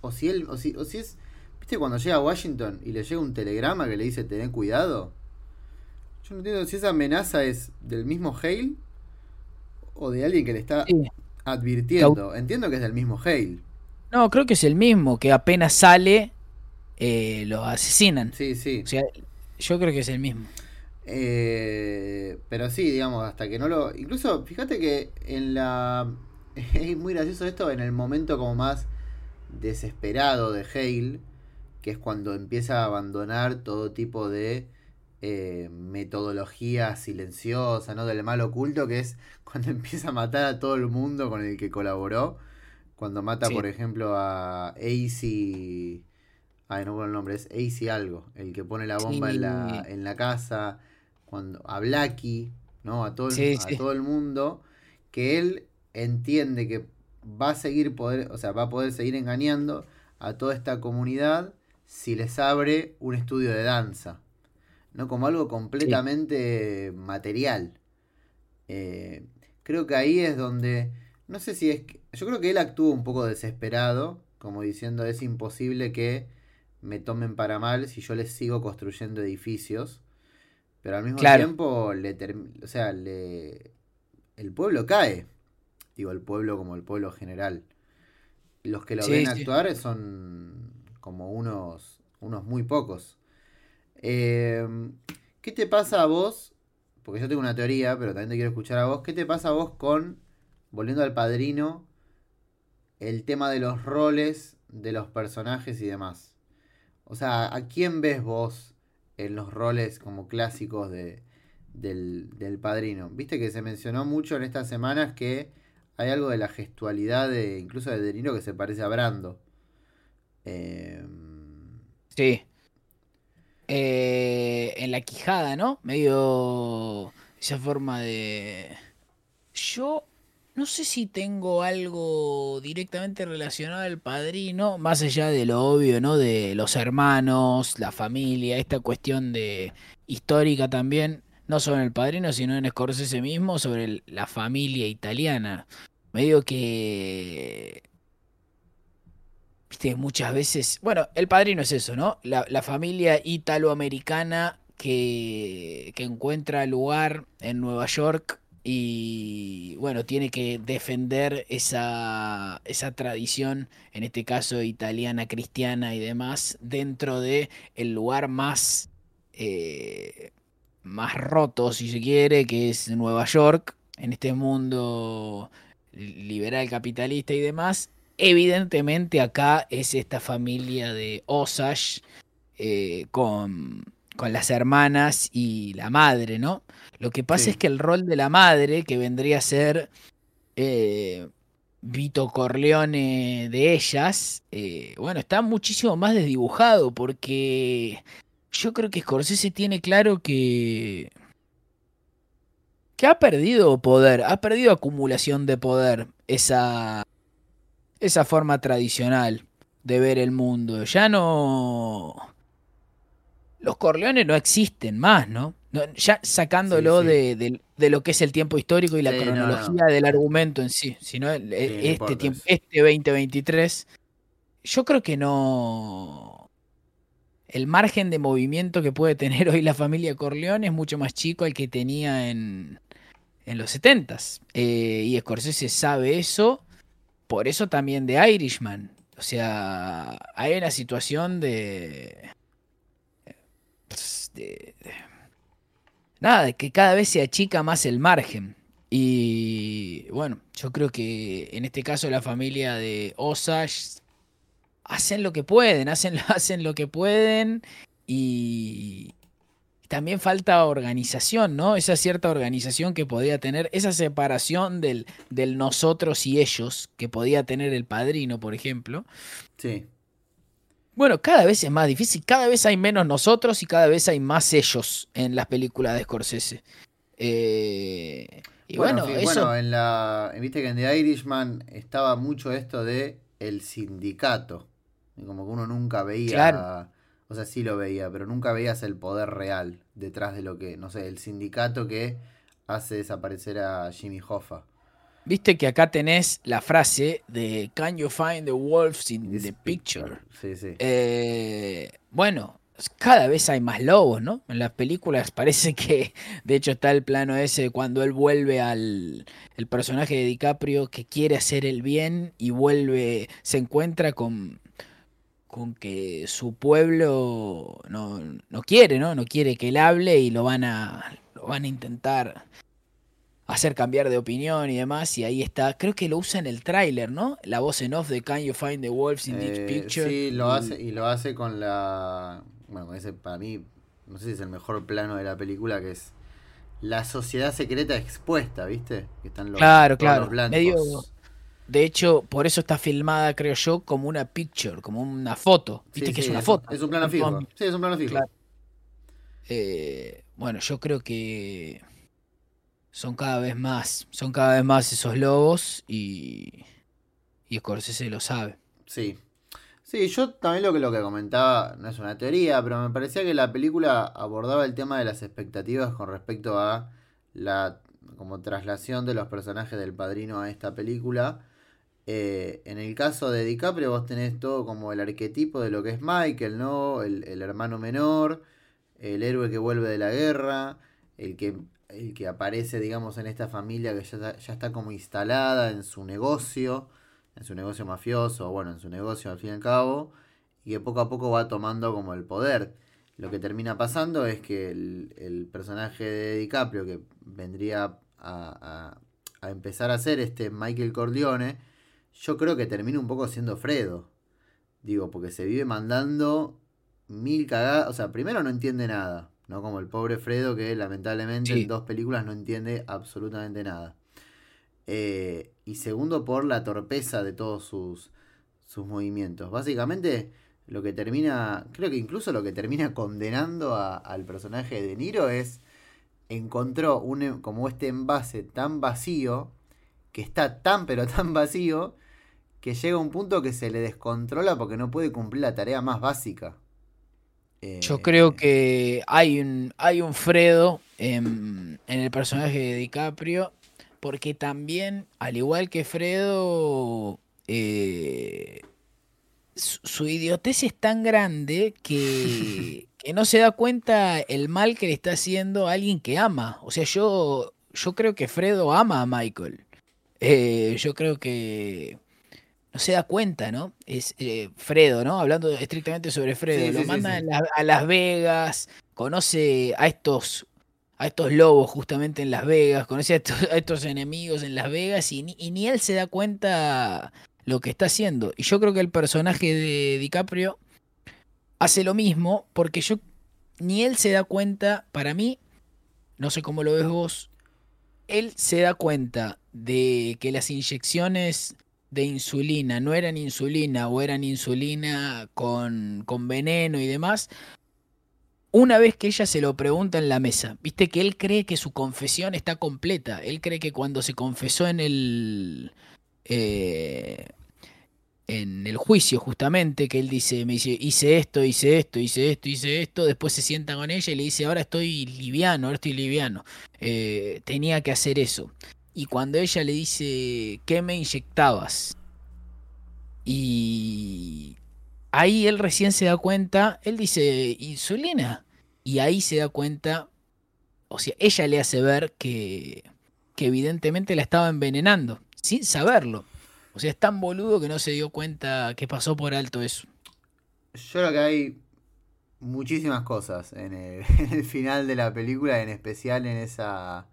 O si él. O si, o si es. ¿Viste cuando llega a Washington y le llega un telegrama que le dice tener cuidado? Yo no entiendo si esa amenaza es del mismo Hale o de alguien que le está Sí. advirtiendo. Entiendo que es del mismo Hale. No, creo que es el mismo, que apenas sale, eh, lo asesinan. Sí, sí. O sea, yo creo que es el mismo. Eh, pero sí, digamos, hasta que no lo. Incluso, fíjate que en la. Es muy gracioso esto en el momento como más desesperado de Hale, que es cuando empieza a abandonar todo tipo de eh, metodología silenciosa, ¿no? Del mal oculto, que es cuando empieza a matar a todo el mundo con el que colaboró. Cuando mata, Sí. por ejemplo, a AC. Ay, no recuerdo el nombre, es AC algo, el que pone la bomba en, la, en la casa, cuando a Blackie, ¿no? A todo el, Sí, a todo el mundo, que él entiende que va a seguir poder, o sea, va a poder seguir engañando a toda esta comunidad si les abre un estudio de danza, ¿no? Como algo completamente material. Eh, creo que ahí es donde, no sé si es, que- yo creo que él actúa un poco desesperado, como diciendo es imposible que me tomen para mal si yo les sigo construyendo edificios, pero al mismo Claro. tiempo le, o sea, le, el pueblo cae, digo el pueblo como el pueblo general. Los que lo Sí, ven sí. actuar son como unos, unos muy pocos. Eh, ¿Qué te pasa a vos? Porque yo tengo una teoría, pero también te quiero escuchar a vos. ¿Qué te pasa a vos con, volviendo al padrino, el tema de los roles de los personajes y demás? O sea, ¿a quién ves vos en los roles como clásicos de, del, del padrino? Viste que se mencionó mucho en estas semanas que hay algo de la gestualidad de incluso de De que se parece a Brando. Eh, Sí. Eh, en la quijada, ¿no? Medio esa forma de... Yo no sé si tengo algo directamente relacionado al padrino, más allá de lo obvio, ¿no? De los hermanos, la familia, esta cuestión de histórica también, no solo en el padrino, sino en Scorsese mismo, sobre la familia italiana. Medio que Viste, muchas veces. Bueno, el padrino es eso, ¿no? La, familia italoamericana que, que encuentra lugar en Nueva York y, bueno, tiene que defender esa, esa tradición, en este caso italiana, cristiana y demás, dentro de el lugar más, eh, más roto, si se quiere, que es Nueva York, en este mundo liberal capitalista y demás. Evidentemente acá es esta familia de Osage eh, con, con las hermanas y la madre, ¿no? Lo que pasa Sí. es que el rol de la madre, que vendría a ser eh, Vito Corleone de ellas, eh, bueno, está muchísimo más desdibujado porque yo creo que Scorsese tiene claro que que ha perdido poder, ha perdido acumulación de poder esa esa forma tradicional. de ver el mundo. Ya no. Los Corleones no existen más, ¿no? No, ya sacándolo Sí, sí. De, de- de lo que es el tiempo histórico y la Sí, cronología no. del argumento en sí, sino el- este tiempo, este 2023, yo creo que no. El margen de movimiento que puede tener hoy la familia Corleone es mucho más chico al que tenía en, en los 70s. Eh, y Scorsese sabe eso, por eso también de Irishman. O sea, hay una situación de. de- nada, de que cada vez se achica más el margen. Y bueno, yo creo que en este caso la familia de Osage hacen lo que pueden, hacen, hacen lo que pueden y también falta organización, ¿no? Esa cierta organización que podía tener, esa separación del, del nosotros y ellos que podía tener el padrino, por ejemplo. Sí. Bueno, cada vez es más difícil, cada vez hay menos nosotros y cada vez hay más ellos en las películas de Scorsese. Eh, y bueno, eso... bueno, en la. Viste que en The Irishman estaba mucho esto de el sindicato. Como que uno nunca veía. Claro. O sea, sí lo veía, pero nunca veías el poder real detrás de lo que. No sé, el sindicato que hace desaparecer a Jimmy Hoffa. Viste que acá tenés la frase de Can you find the wolves in This the picture? Sí, sí. Eh, bueno, cada vez hay más lobos, ¿no? En las películas parece que, de hecho, está el plano ese cuando él vuelve al el personaje de DiCaprio que quiere hacer el bien y vuelve, se encuentra con, con que su pueblo no, no quiere, ¿no? No quiere que él hable y lo van a, lo van a intentar hacer cambiar de opinión y demás. Y ahí está, creo que lo usa en el tráiler, ¿no? La voz en off de Can You Find the Wolves in This Eh, Picture. sí, lo hace, y lo hace con la. Bueno, con ese para mí, no sé si es el mejor plano de la película, que es la sociedad secreta expuesta, ¿viste? Que están los, Claro, los claro. blancos. Medio- De hecho, por eso está filmada, creo yo, como una picture, como una foto. Sí, Viste que sí, es una un- foto. Es un plano fijo. Sí, es un plano fijo. Claro. eh, bueno, yo creo que son cada vez más, son cada vez más esos lobos y, y Scorsese lo sabe. Sí. Sí, yo también lo que, lo que comentaba, no es una teoría, pero me parecía que la película abordaba el tema de las expectativas con respecto a la como traslación de los personajes del padrino a esta película. Eh, en el caso de DiCaprio vos tenés todo como el arquetipo de lo que es Michael, ¿no? El, hermano menor, el héroe que vuelve de la guerra, el que, el que aparece, digamos, en esta familia que ya, está- ya está como instalada en su negocio en su negocio mafioso, bueno, en su negocio al fin y al cabo, y que poco a poco va tomando como el poder. Lo que termina pasando es que el, el personaje de DiCaprio, que vendría a, a- a empezar a ser este Michael Corleone, yo creo que termina un poco siendo Fredo. Digo, porque se vive mandando mil cagadas. O sea, primero no entiende nada, ¿no? Como el pobre Fredo que lamentablemente Sí. en dos películas no entiende absolutamente nada. Eh, y segundo, por la torpeza de todos sus, sus movimientos. Básicamente, lo que termina, creo que incluso lo que termina condenando a- al personaje de Niro es, encontró un, como este envase tan vacío, que está tan pero tan vacío, que llega a un punto que se le descontrola porque no puede cumplir la tarea más básica. Yo Eh, creo que hay un, hay un Fredo en, en el personaje de DiCaprio, porque también, al igual que Fredo, eh, su, su idiotez es tan grande que, que no se da cuenta el mal que le está haciendo a alguien que ama. O sea, yo, yo creo que Fredo ama a Michael. Eh, yo creo que no se da cuenta, ¿no? Es eh, Fredo, ¿no? Hablando estrictamente sobre Fredo. Sí, lo sí, manda sí. a Las Vegas, conoce a estos, a estos lobos justamente en Las Vegas, conoce a estos, a estos enemigos en Las Vegas y ni, y ni él se da cuenta lo que está haciendo. Y yo creo que el personaje de DiCaprio hace lo mismo porque yo ni él se da cuenta, para mí, no sé cómo lo ves vos, él se da cuenta de que las inyecciones de insulina no eran insulina o eran insulina con, con veneno y demás, una vez que ella se lo pregunta en la mesa, viste que él cree que su confesión está completa, él cree que cuando se confesó en el... eh, en el juicio justamente, que él dice, me dice, hice esto, hice esto, hice esto, hice esto, después se sienta con ella y le dice, ahora estoy liviano, ahora estoy liviano, eh, tenía que hacer eso. Y cuando ella le dice, ¿qué me inyectabas? Y ahí él recién se da cuenta, él dice, insulina. Y ahí se da cuenta, o sea, ella le hace ver que, que evidentemente la estaba envenenando, sin saberlo. O sea, es tan boludo que no se dio cuenta que pasó por alto eso. Yo creo que hay muchísimas cosas en el, en el final de la película, en especial en esa,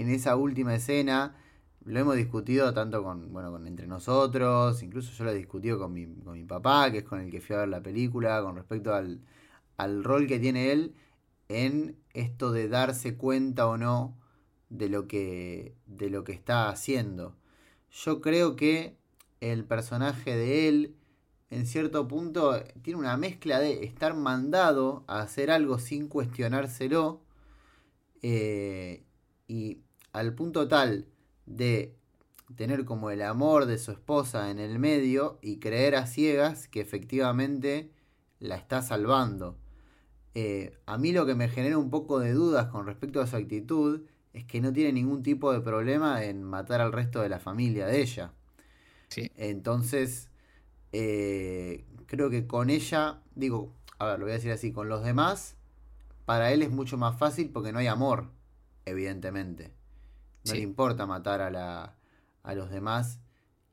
en esa última escena. Lo hemos discutido tanto con, bueno, con entre nosotros, incluso yo lo he discutido con mi, con mi papá, que es con el que fui a ver la película, con respecto al, al rol que tiene él en esto de darse cuenta o no de lo que, de lo que está haciendo. Yo creo que el personaje de él, en cierto punto, tiene una mezcla de estar mandado a hacer algo sin cuestionárselo eh, y al punto tal de tener como el amor de su esposa en el medio y creer a ciegas que efectivamente la está salvando. Eh, a mí lo que me genera un poco de dudas con respecto a su actitud es que no tiene ningún tipo de problema en matar al resto de la familia de ella. Sí. Entonces, eh, creo que con ella, digo, a ver, lo voy a decir así, con los demás, para él es mucho más fácil porque no hay amor, evidentemente. No Sí. le importa matar a, la, a los demás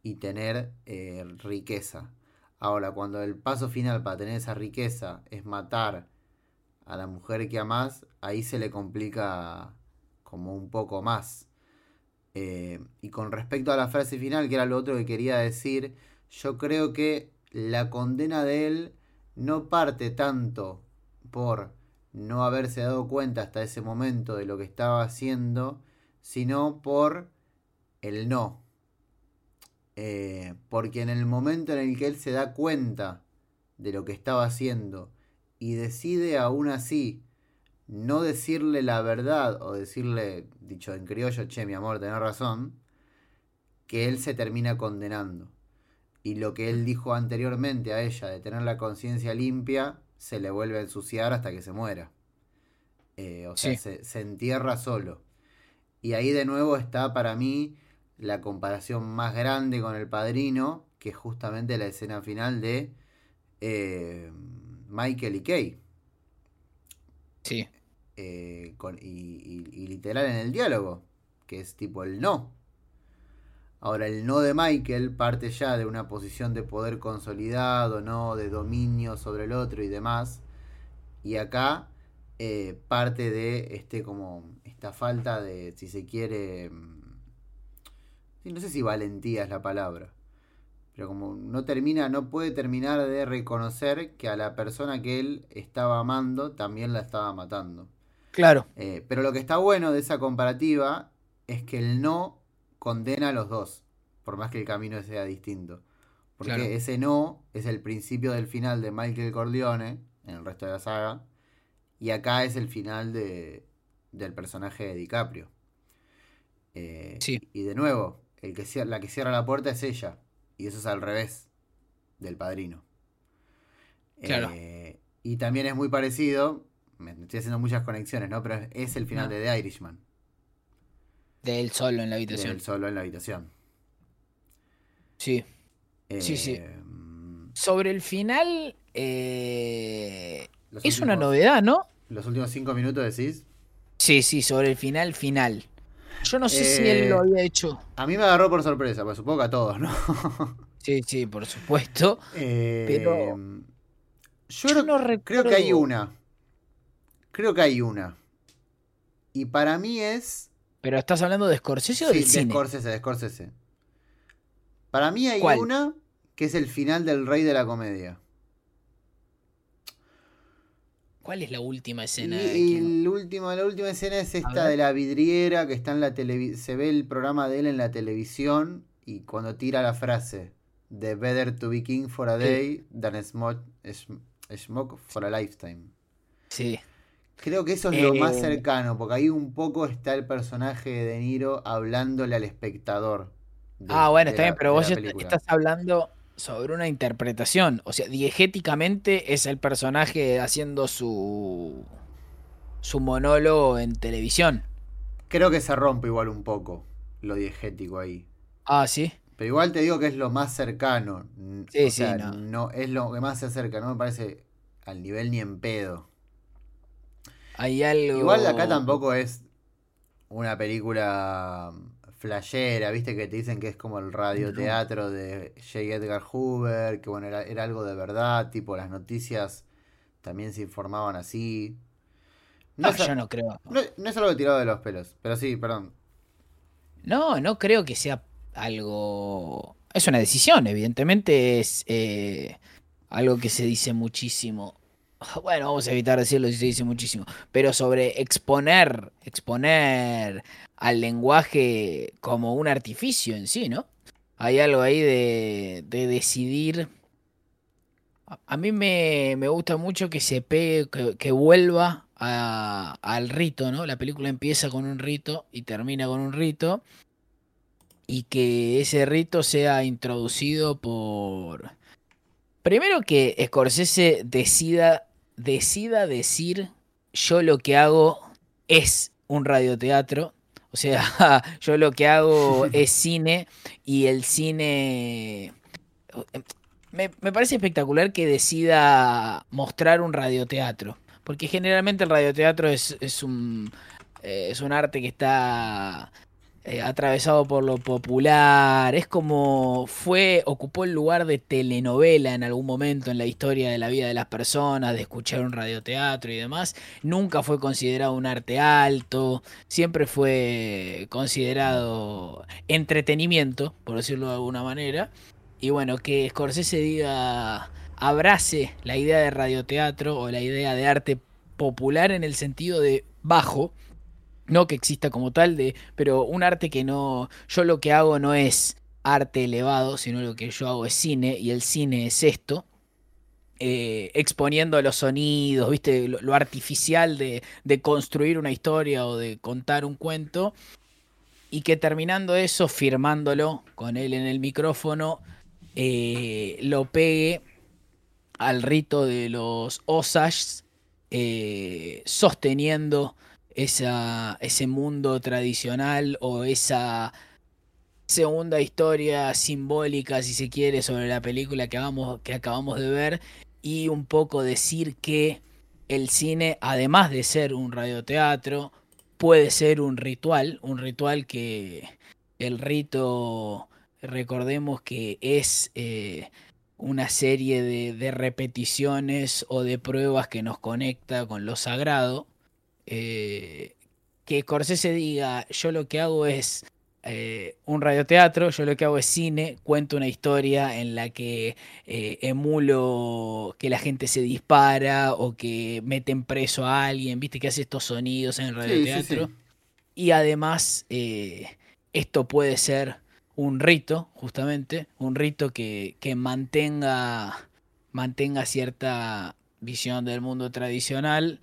y tener eh, riqueza. Ahora, cuando el paso final para tener esa riqueza es matar a la mujer que amas, ahí se le complica como un poco más. Eh, y con respecto a la frase final, que era lo otro que quería decir, yo creo que la condena de él no parte tanto por no haberse dado cuenta hasta ese momento de lo que estaba haciendo, sino por el no. Eh, porque en el momento en el que él se da cuenta de lo que estaba haciendo y decide aún así no decirle la verdad o decirle, dicho en criollo, che, mi amor, tenés razón, que él se termina condenando. Y lo que él dijo anteriormente a ella de tener la conciencia limpia, se le vuelve a ensuciar hasta que se muera. Eh, o sea, se, se entierra solo. Y ahí de nuevo está para mí la comparación más grande con el padrino, que es justamente la escena final de eh, Michael y Kay. Sí. eh, con- y, y- y literal en el diálogo, que es tipo el no. Ahora, el no de Michael parte ya de una posición de poder consolidado, ¿no? De dominio sobre el otro y demás. Y acá eh, parte de este como esta falta de, si se quiere, mm, no sé si valentía es la palabra, pero como no termina, no puede terminar de reconocer que a la persona que él estaba amando también la estaba matando. Claro. Eh, pero lo que está bueno de esa comparativa es que el no condena a los dos, por más que el camino sea distinto. Porque Claro. ese no es el principio del final de Michael Corleone en el resto de la saga. Y acá es el final de, del personaje de DiCaprio. Eh, Sí. Y de nuevo, el que cier- la que cierra la puerta es ella. Y eso es al revés del padrino. Claro. Eh, y también es muy parecido. Me estoy haciendo muchas conexiones, ¿no? Pero es- el final No. de The Irishman. De él solo en la De habitación. él solo en la habitación. Sí. Sí, sí. Eh, Sobre el final, eh, los es una novedad, ¿no? Los últimos cinco minutos decís. Sí, sí, sobre el final, final. Yo no sé si Eh, él lo había hecho. A mí me agarró por sorpresa, pues supongo que a todos, ¿no? Sí, sí, por supuesto. Eh, Pero- yo, no creo que hay una. Creo que hay una. Y para mí es. Pero estás hablando de Scorsese o Sí, del de cine. Scorsese, de Scorsese. Para mí hay ¿Cuál? una que es el final del Rey de la Comedia. ¿Cuál es la última escena? Y, y el último- la última escena es esta de la vidriera que está en la televisión. Se ve el programa de él en la televisión y cuando tira la frase de Better to be king for a Sí. day than smoke, sm- smoke for a lifetime. Sí. Creo que eso es lo más Eh, cercano, porque ahí un poco está el personaje de De Niro hablándole al espectador. de- Ah, bueno, está la- bien, pero vos la película. estás hablando sobre una interpretación. O sea, diegéticamente es el personaje haciendo su, su monólogo en televisión. Creo que se rompe igual un poco lo diegético ahí. Ah, sí. Pero igual te digo que es lo más cercano. Sí, sí, no. Es lo que más se acerca, no me parece al nivel ni en pedo. Hay algo. Igual acá tampoco es una película flashera, viste que te dicen que es como el radioteatro de J. Edgar Hoover, que bueno, era, algo de verdad, tipo las noticias también se informaban así. No, yo no creo. No, es algo tirado de los pelos, pero sí, perdón. No, no creo que sea algo... Es una decisión, evidentemente es eh, algo que se dice muchísimo. Bueno, vamos a evitar decirlo si se dice muchísimo. Pero sobre exponer, exponer al lenguaje como un artificio en sí, ¿no? Hay algo ahí de, de decidir. A mí me, me, gusta mucho que se pegue, que, vuelva al rito, ¿no? La película empieza con un rito y termina con un rito. Y que ese rito sea introducido por. Primero que Scorsese decida, decida decir: Yo lo que hago es un radioteatro. O sea, yo lo que hago es cine y el cine... Me, parece espectacular que decida mostrar un radioteatro, porque generalmente el radioteatro es, es, un, eh, es un arte que está eh, atravesado por lo popular, es como fue, ocupó el lugar de telenovela en algún momento en la historia de la vida de las personas, de escuchar un radioteatro y demás, nunca fue considerado un arte alto, siempre fue considerado entretenimiento, por decirlo de alguna manera, y bueno, que Scorsese diga, abrace la idea de radioteatro o la idea de arte popular en el sentido de bajo, no que exista como tal, de, pero un arte que no, yo lo que hago no es arte elevado, sino lo que yo hago es cine, y el cine es esto, eh, exponiendo los sonidos, viste, lo, artificial de, de, construir una historia o de contar un cuento, y que terminando eso, firmándolo con él en el micrófono, eh, lo pegue al rito de los Osage, eh, sosteniendo esa, ese mundo tradicional o esa segunda historia simbólica, si se quiere, sobre la película que, que acabamos de ver y un poco decir que el cine, además de ser un radioteatro, puede ser un ritual, un ritual que el rito, recordemos que es eh, una serie de repeticiones o de pruebas que nos conecta con lo sagrado eh, que Corsese diga, yo lo que hago es eh, un radioteatro, yo lo que hago es cine, cuento una historia en la que eh, emulo que la gente se dispara o que meten preso a alguien, viste que hace estos sonidos en el radioteatro. Y además, esto puede ser un rito, justamente, un rito que, que mantenga, mantenga cierta visión del mundo tradicional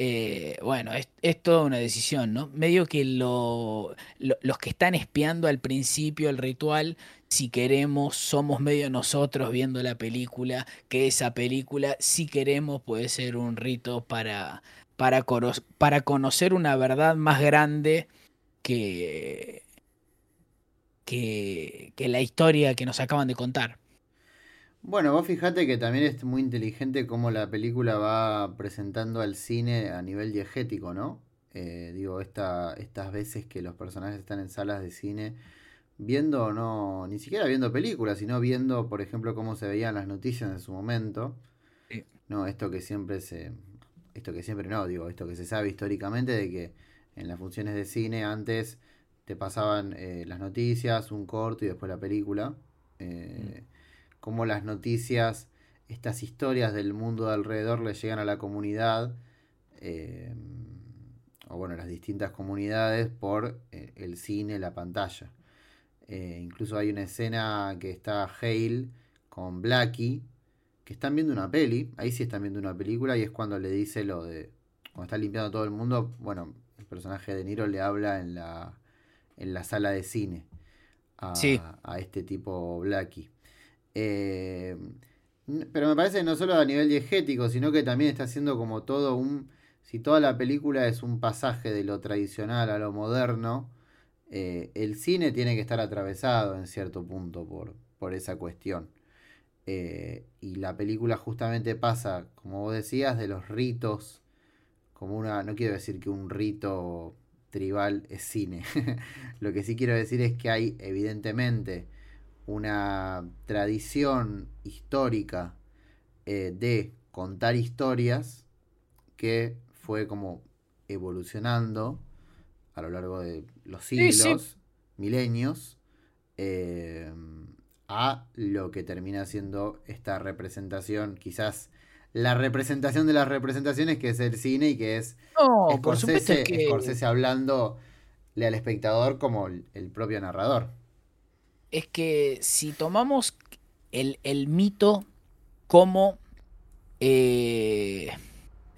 eh, bueno, es, toda una decisión, ¿no? Medio que lo, los que están espiando al principio el ritual, si queremos, somos medio nosotros viendo la película, que esa película, si queremos, puede ser un rito para, para, para conocer una verdad más grande que, que la historia que nos acaban de contar. Bueno, vos fijate que también es muy inteligente cómo la película va presentando al cine a nivel diegético, ¿no? Eh, digo, esta, estas veces que los personajes están en salas de cine viendo, no, ni siquiera viendo películas, sino viendo, por ejemplo, cómo se veían las noticias en su momento. No, esto que siempre se, esto que siempre no, digo, esto que se sabe históricamente de que en las funciones de cine antes te pasaban eh, las noticias, un corto y después la película. Eh, mm cómo las noticias, estas historias del mundo de alrededor le llegan a la comunidad, eh, o bueno, las distintas comunidades por eh, el cine, la pantalla. Eh, incluso hay una escena que está Hale con Blackie, que están viendo una peli, ahí sí están viendo una película y es cuando le dice lo de, cuando está limpiando todo el mundo, bueno, el personaje de Niro le habla en la, en la sala de cine a, a este tipo Blackie. Eh, pero me parece no solo a nivel diegético, sino que también está haciendo como todo un... Si toda la película es un pasaje de lo tradicional a lo moderno, eh, el cine tiene que estar atravesado en cierto punto por, por esa cuestión. Eh, y la película justamente pasa, como vos decías, de los ritos, como una, no quiero decir que un rito tribal es cine, lo que sí quiero decir es que hay evidentemente una tradición histórica eh, de contar historias que fue como evolucionando a lo largo de los siglos, milenios, eh, a lo que termina siendo esta representación, quizás la representación de las representaciones, que es el cine y que es no, Scorsese, que... hablando al espectador como el propio narrador es que si tomamos el, mito como eh,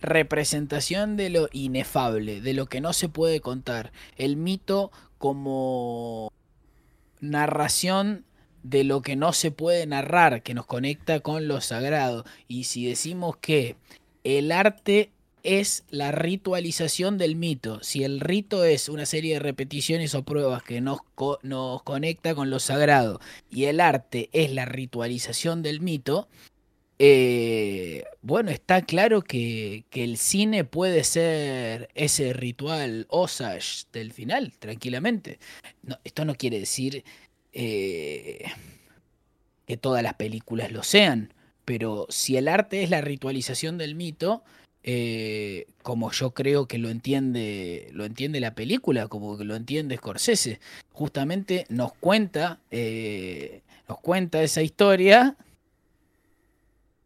representación de lo inefable, de lo que no se puede contar, el mito como narración de lo que no se puede narrar, que nos conecta con lo sagrado, y si decimos que el arte es la ritualización del mito. Si el rito es una serie de repeticiones o pruebas que nos, nos conecta con lo sagrado y el arte es la ritualización del mito, eh, bueno, está claro que, el cine puede ser ese ritual Osage del final, tranquilamente. esto no quiere decir eh, que todas las películas lo sean, pero si el arte es la ritualización del mito, eh, como yo creo que lo entiende, lo entiende la película, como que lo entiende Scorsese. Justamente nos cuenta, eh, nos cuenta esa historia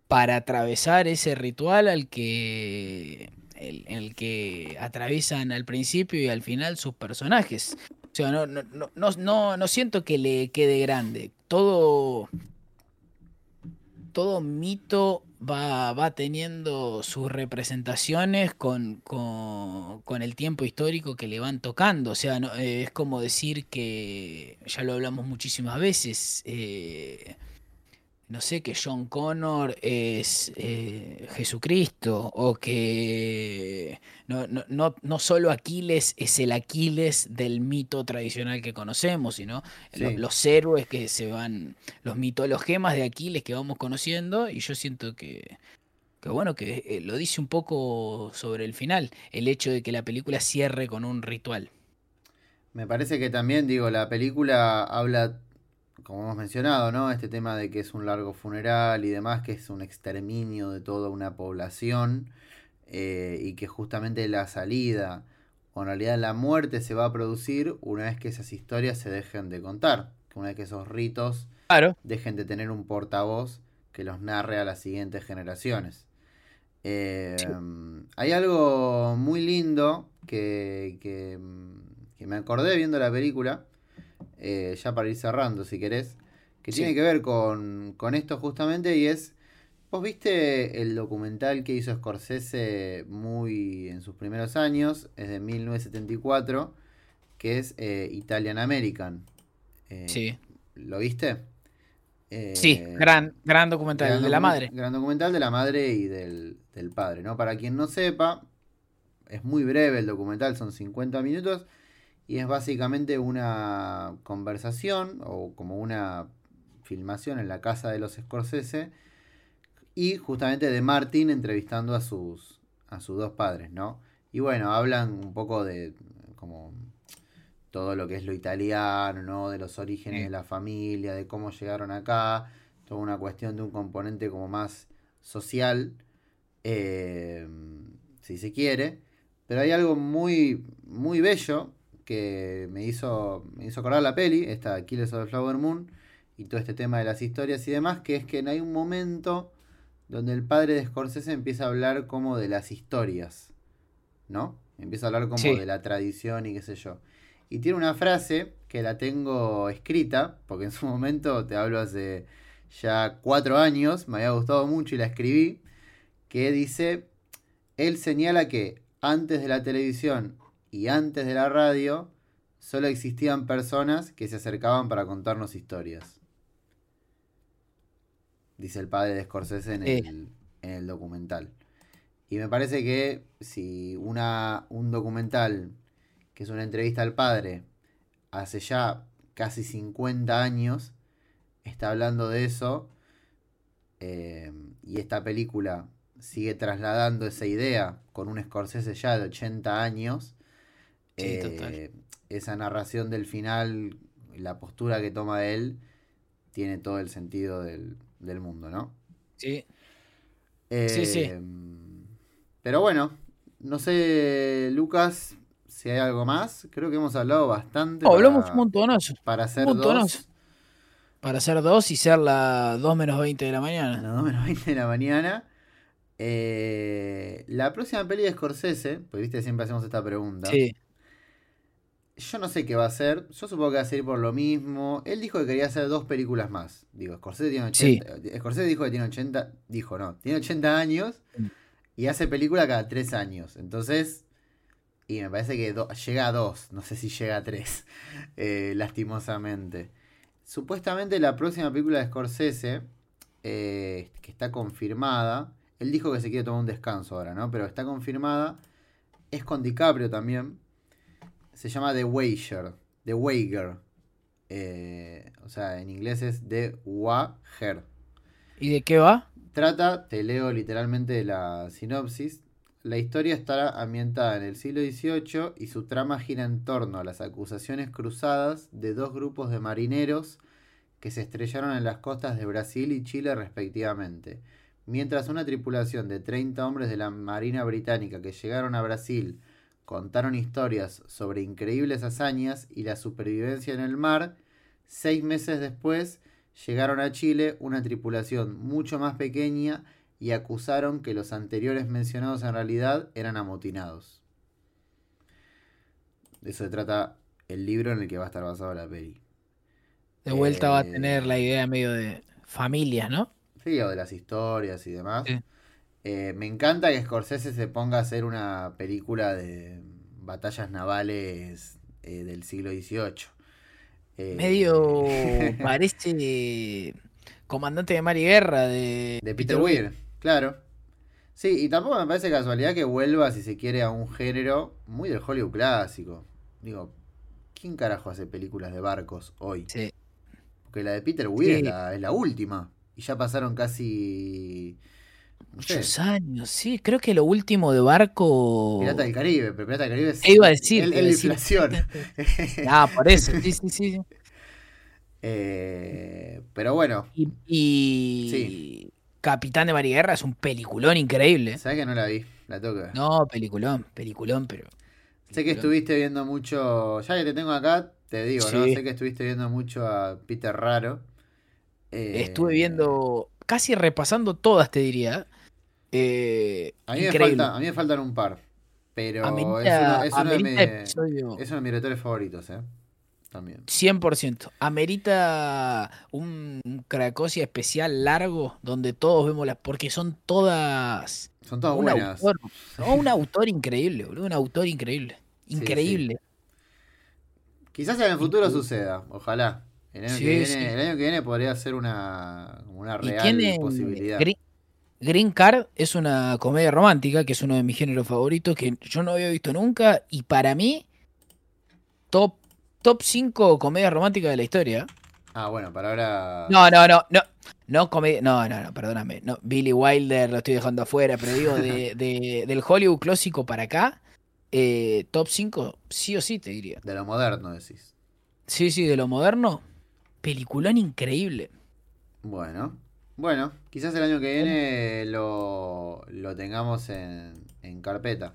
para atravesar ese ritual al que, el, que atraviesan al principio y al final sus personajes. O sea, no, no, no, no, no siento que le quede grande. Todo, todo mito va, va teniendo sus representaciones con, con, el tiempo histórico que le van tocando. O sea, no, eh, es como decir que, ya lo hablamos muchísimas veces, eh, no sé, que John Connor es eh, Jesucristo o que no, no, no, solo Aquiles es el Aquiles del mito tradicional que conocemos, sino los, héroes que se van, los mitologemas de Aquiles que vamos conociendo y yo siento que, que bueno, que eh, lo dice un poco sobre el final, el hecho de que la película cierre con un ritual. Me parece que también, digo, la película habla como hemos mencionado, ¿no? Este tema de que es un largo funeral y demás, que es un exterminio de toda una población eh, y que justamente la salida o en realidad la muerte se va a producir una vez que esas historias se dejen de contar, una vez que esos ritos dejen de tener un portavoz que los narre a las siguientes generaciones. Eh, hay algo muy lindo que, que, que me acordé viendo la película eh, ya para ir cerrando si querés, que tiene que ver con, esto justamente y es, vos viste el documental que hizo Scorsese muy en sus primeros años, es de 1974, que es eh, Italian American. Eh, sí. ¿Lo viste? sí, gran, gran documental de la madre. Gran documental de la madre y del, del padre, ¿no? Para quien no sepa, es muy breve el documental, son 50 minutos y es básicamente una conversación o como una filmación en la casa de los Scorsese y justamente de Martin entrevistando a sus a sus dos padres, ¿no? Y bueno, hablan un poco de como todo lo que es lo italiano, ¿no? De los orígenes de la familia, de cómo llegaron acá, toda una cuestión de un componente como más social, eh, si se quiere. Pero hay algo muy, muy bello que me hizo, me hizo acordar la peli, esta Aquiles of the Flower Moon, y todo este tema de las historias y demás, que es que hay un momento donde el padre de Scorsese empieza a hablar como de las historias, ¿no? Empieza a hablar como de la tradición y qué sé yo. Y tiene una frase que la tengo escrita, porque en su momento, te hablo hace ya cuatro años, me había gustado mucho y la escribí, que dice, él señala que antes de la televisión y antes de la radio solo existían personas que se acercaban para contarnos historias. dice el padre de Scorsese en, Sí. el, en el documental. Y me parece que si una, un documental, que es una entrevista al padre, hace ya casi 50 años, está hablando de eso, eh, y esta película sigue trasladando esa idea con un Scorsese ya de 80 años, Sí, eh, total. esa narración del final, la postura que toma él, tiene todo el sentido del, del mundo, ¿no? Sí. Sí, sí. Eh, Pero bueno, no sé, Lucas, si hay algo más. Creo que hemos hablado bastante. No, hablamos un montonazo. Para hacer montonazo. dos. Para hacer dos y ser las 2 menos 20 de la mañana. Las 2 menos 20 de la mañana. Eh, la próxima peli de Scorsese, pues viste, siempre hacemos esta pregunta. Sí. Yo no sé qué va a hacer. Yo supongo que va a ser por lo mismo. Él dijo que quería hacer dos películas más. Digo, Scorsese tiene 80. Scorsese dijo que tiene 80. Dijo, no. Tiene 80 años y hace película cada 3 años. Entonces. Y me parece que do- llega a 2. No sé si llega a 3. lastimosamente. Supuestamente la próxima película de Scorsese. eh, que está confirmada. Él dijo que se quiere tomar un descanso ahora, ¿no? Pero está confirmada. Es con DiCaprio también se llama The Wager. The Wager. Eh, o sea, en inglés es The Wager. ¿Y de qué va? Trata, te leo literalmente la sinopsis. La historia estará ambientada en el siglo XVIII y su trama gira en torno a las acusaciones cruzadas de dos grupos de marineros que se estrellaron en las costas de Brasil y Chile respectivamente. Mientras una tripulación de 30 hombres de la Marina Británica que llegaron a Brasil contaron historias sobre increíbles hazañas y la supervivencia en el mar, seis meses después llegaron a Chile una tripulación mucho más pequeña y acusaron que los anteriores mencionados en realidad eran amotinados. De eso se trata el libro en el que va a estar basado la peli. De vuelta va a Eh, tener la idea medio de familia, ¿no? Sí, o de las historias y demás. Sí. Eh, me encanta que Scorsese se ponga a hacer una película de batallas navales eh, del siglo XVIII. Eh, Medio parece comandante de mar y guerra de, De Peter Weir, claro. Sí, y tampoco me parece casualidad que vuelva, si se quiere, a un género muy del Hollywood clásico. Digo, ¿quién carajo hace películas de barcos hoy? Sí. Porque la de Peter Weir Sí. es, la, es la última. Y ya pasaron casi. Muchos años, sí. Creo que lo último de barco. Pirata del Caribe, pero Pirata del Caribe es. Iba a decir, decir. inflación. Ah, por eso, sí, sí, sí. Eh, pero bueno, Y, y Sí. Capitán de Mar y Guerra es un peliculón increíble. ¿sabes que no la vi? La ver. No, peliculón, peliculón, pero. Sé que estuviste viendo mucho. Ya que te tengo acá, te digo, ¿no? Sé que estuviste viendo mucho a Peter Raro. Eh, Estuve viendo, casi repasando todas, te diría. Eh, A mí, me increíble. falta, a mí me faltan un par. Pero es uno, es uno de, amerita mi- episodio es uno de mis directores favoritos, ¿eh? También. 100%. Amerita un, Cracosia especial largo donde todos vemos las. Porque son todas. Son todas un buenas. autor. no, un autor increíble, boludo. Un autor increíble. Sí, Increíble. Quizás en el futuro suceda, ojalá. El año, Sí, que, viene, sí. el año que viene podría ser una, una real tiene posibilidad. Green, Green Card es una comedia romántica, que es uno de mis géneros favoritos, que yo no había visto nunca, y para mí, top, top 5 comedias románticas de la historia. Ah, bueno, para ahora. No, no, no, no. No, comedia, no, no, no, perdóname. No, Billy Wilder lo estoy dejando afuera, pero digo, de, de- del Hollywood clásico para acá, eh, top 5, sí o sí te diría. De lo moderno decís. Sí, sí, de lo moderno, peliculón increíble. Bueno, bueno, quizás el año que viene lo, lo tengamos en, en carpeta.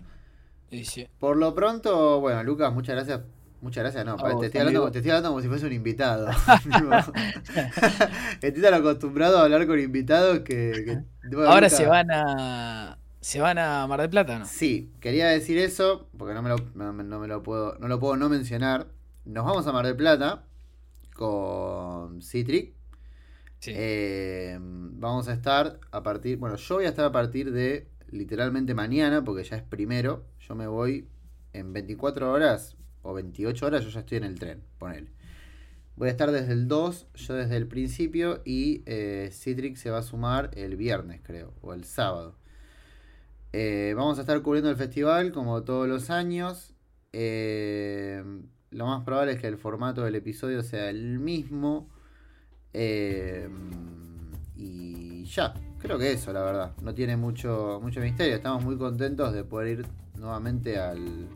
Sí, sí. Por lo pronto, bueno, Lucas, muchas gracias. Muchas gracias, no, te, estoy hablando, te estoy hablando como si fuese un invitado. estoy tan acostumbrado a hablar con invitados que... que- bueno, Ahora Lucas, se van a. Se van a Mar del Plata, ¿no? Sí, quería decir eso, porque no me lo, no me lo puedo, no lo puedo no mencionar. Nos vamos a Mar del Plata con Citric. Sí. Eh, vamos a estar a partir, bueno, yo voy a estar a partir de literalmente mañana, porque ya es primero. Yo me voy en 24 horas o 28 horas, yo ya estoy en el tren, ponele. Voy a estar desde el 2, yo desde el principio, y eh, Citrix se va a sumar el viernes, creo, o el sábado. Eh, vamos a estar cubriendo el festival como todos los años. Eh, lo más probable es que el formato del episodio sea el mismo. Eh, y ya, creo que eso, la verdad. No tiene mucho, mucho misterio. Estamos muy contentos de poder ir nuevamente al,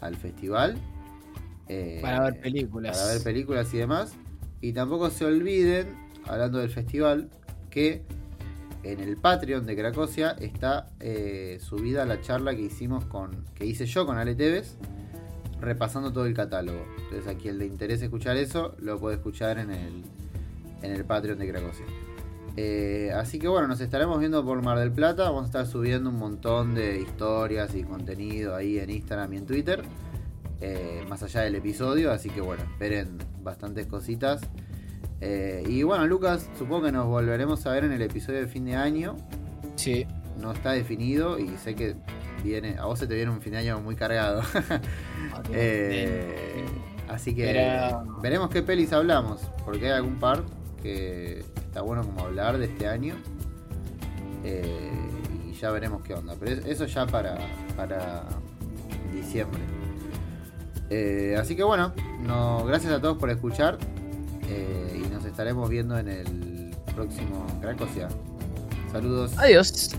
al festival. Eh, para ver películas. Para ver películas y demás. Y tampoco se olviden, hablando del festival, que en el Patreon de Cracosia está eh, subida la charla que hicimos con. que hice yo con Ale Tevez, repasando todo el catálogo. Entonces a quien le interese escuchar eso, lo puede escuchar en el, en el Patreon de Cracosia. Eh, así que bueno, nos estaremos viendo por Mar del Plata. Vamos a estar subiendo un montón de historias y contenido ahí en Instagram y en Twitter. Eh, más allá del episodio. Así que bueno, esperen bastantes cositas. Eh, y bueno, Lucas, supongo que nos volveremos a ver en el episodio de fin de año. Sí. No está definido y sé que viene. A vos se te viene un fin de año muy cargado. así que veremos qué pelis hablamos. Porque hay algún par que está bueno como hablar de este año. Eh, y ya veremos qué onda. Pero eso ya para, para diciembre. Eh, así que bueno, no, gracias a todos por escuchar. Eh, y nos estaremos viendo en el próximo Cracosia. Saludos. Adiós.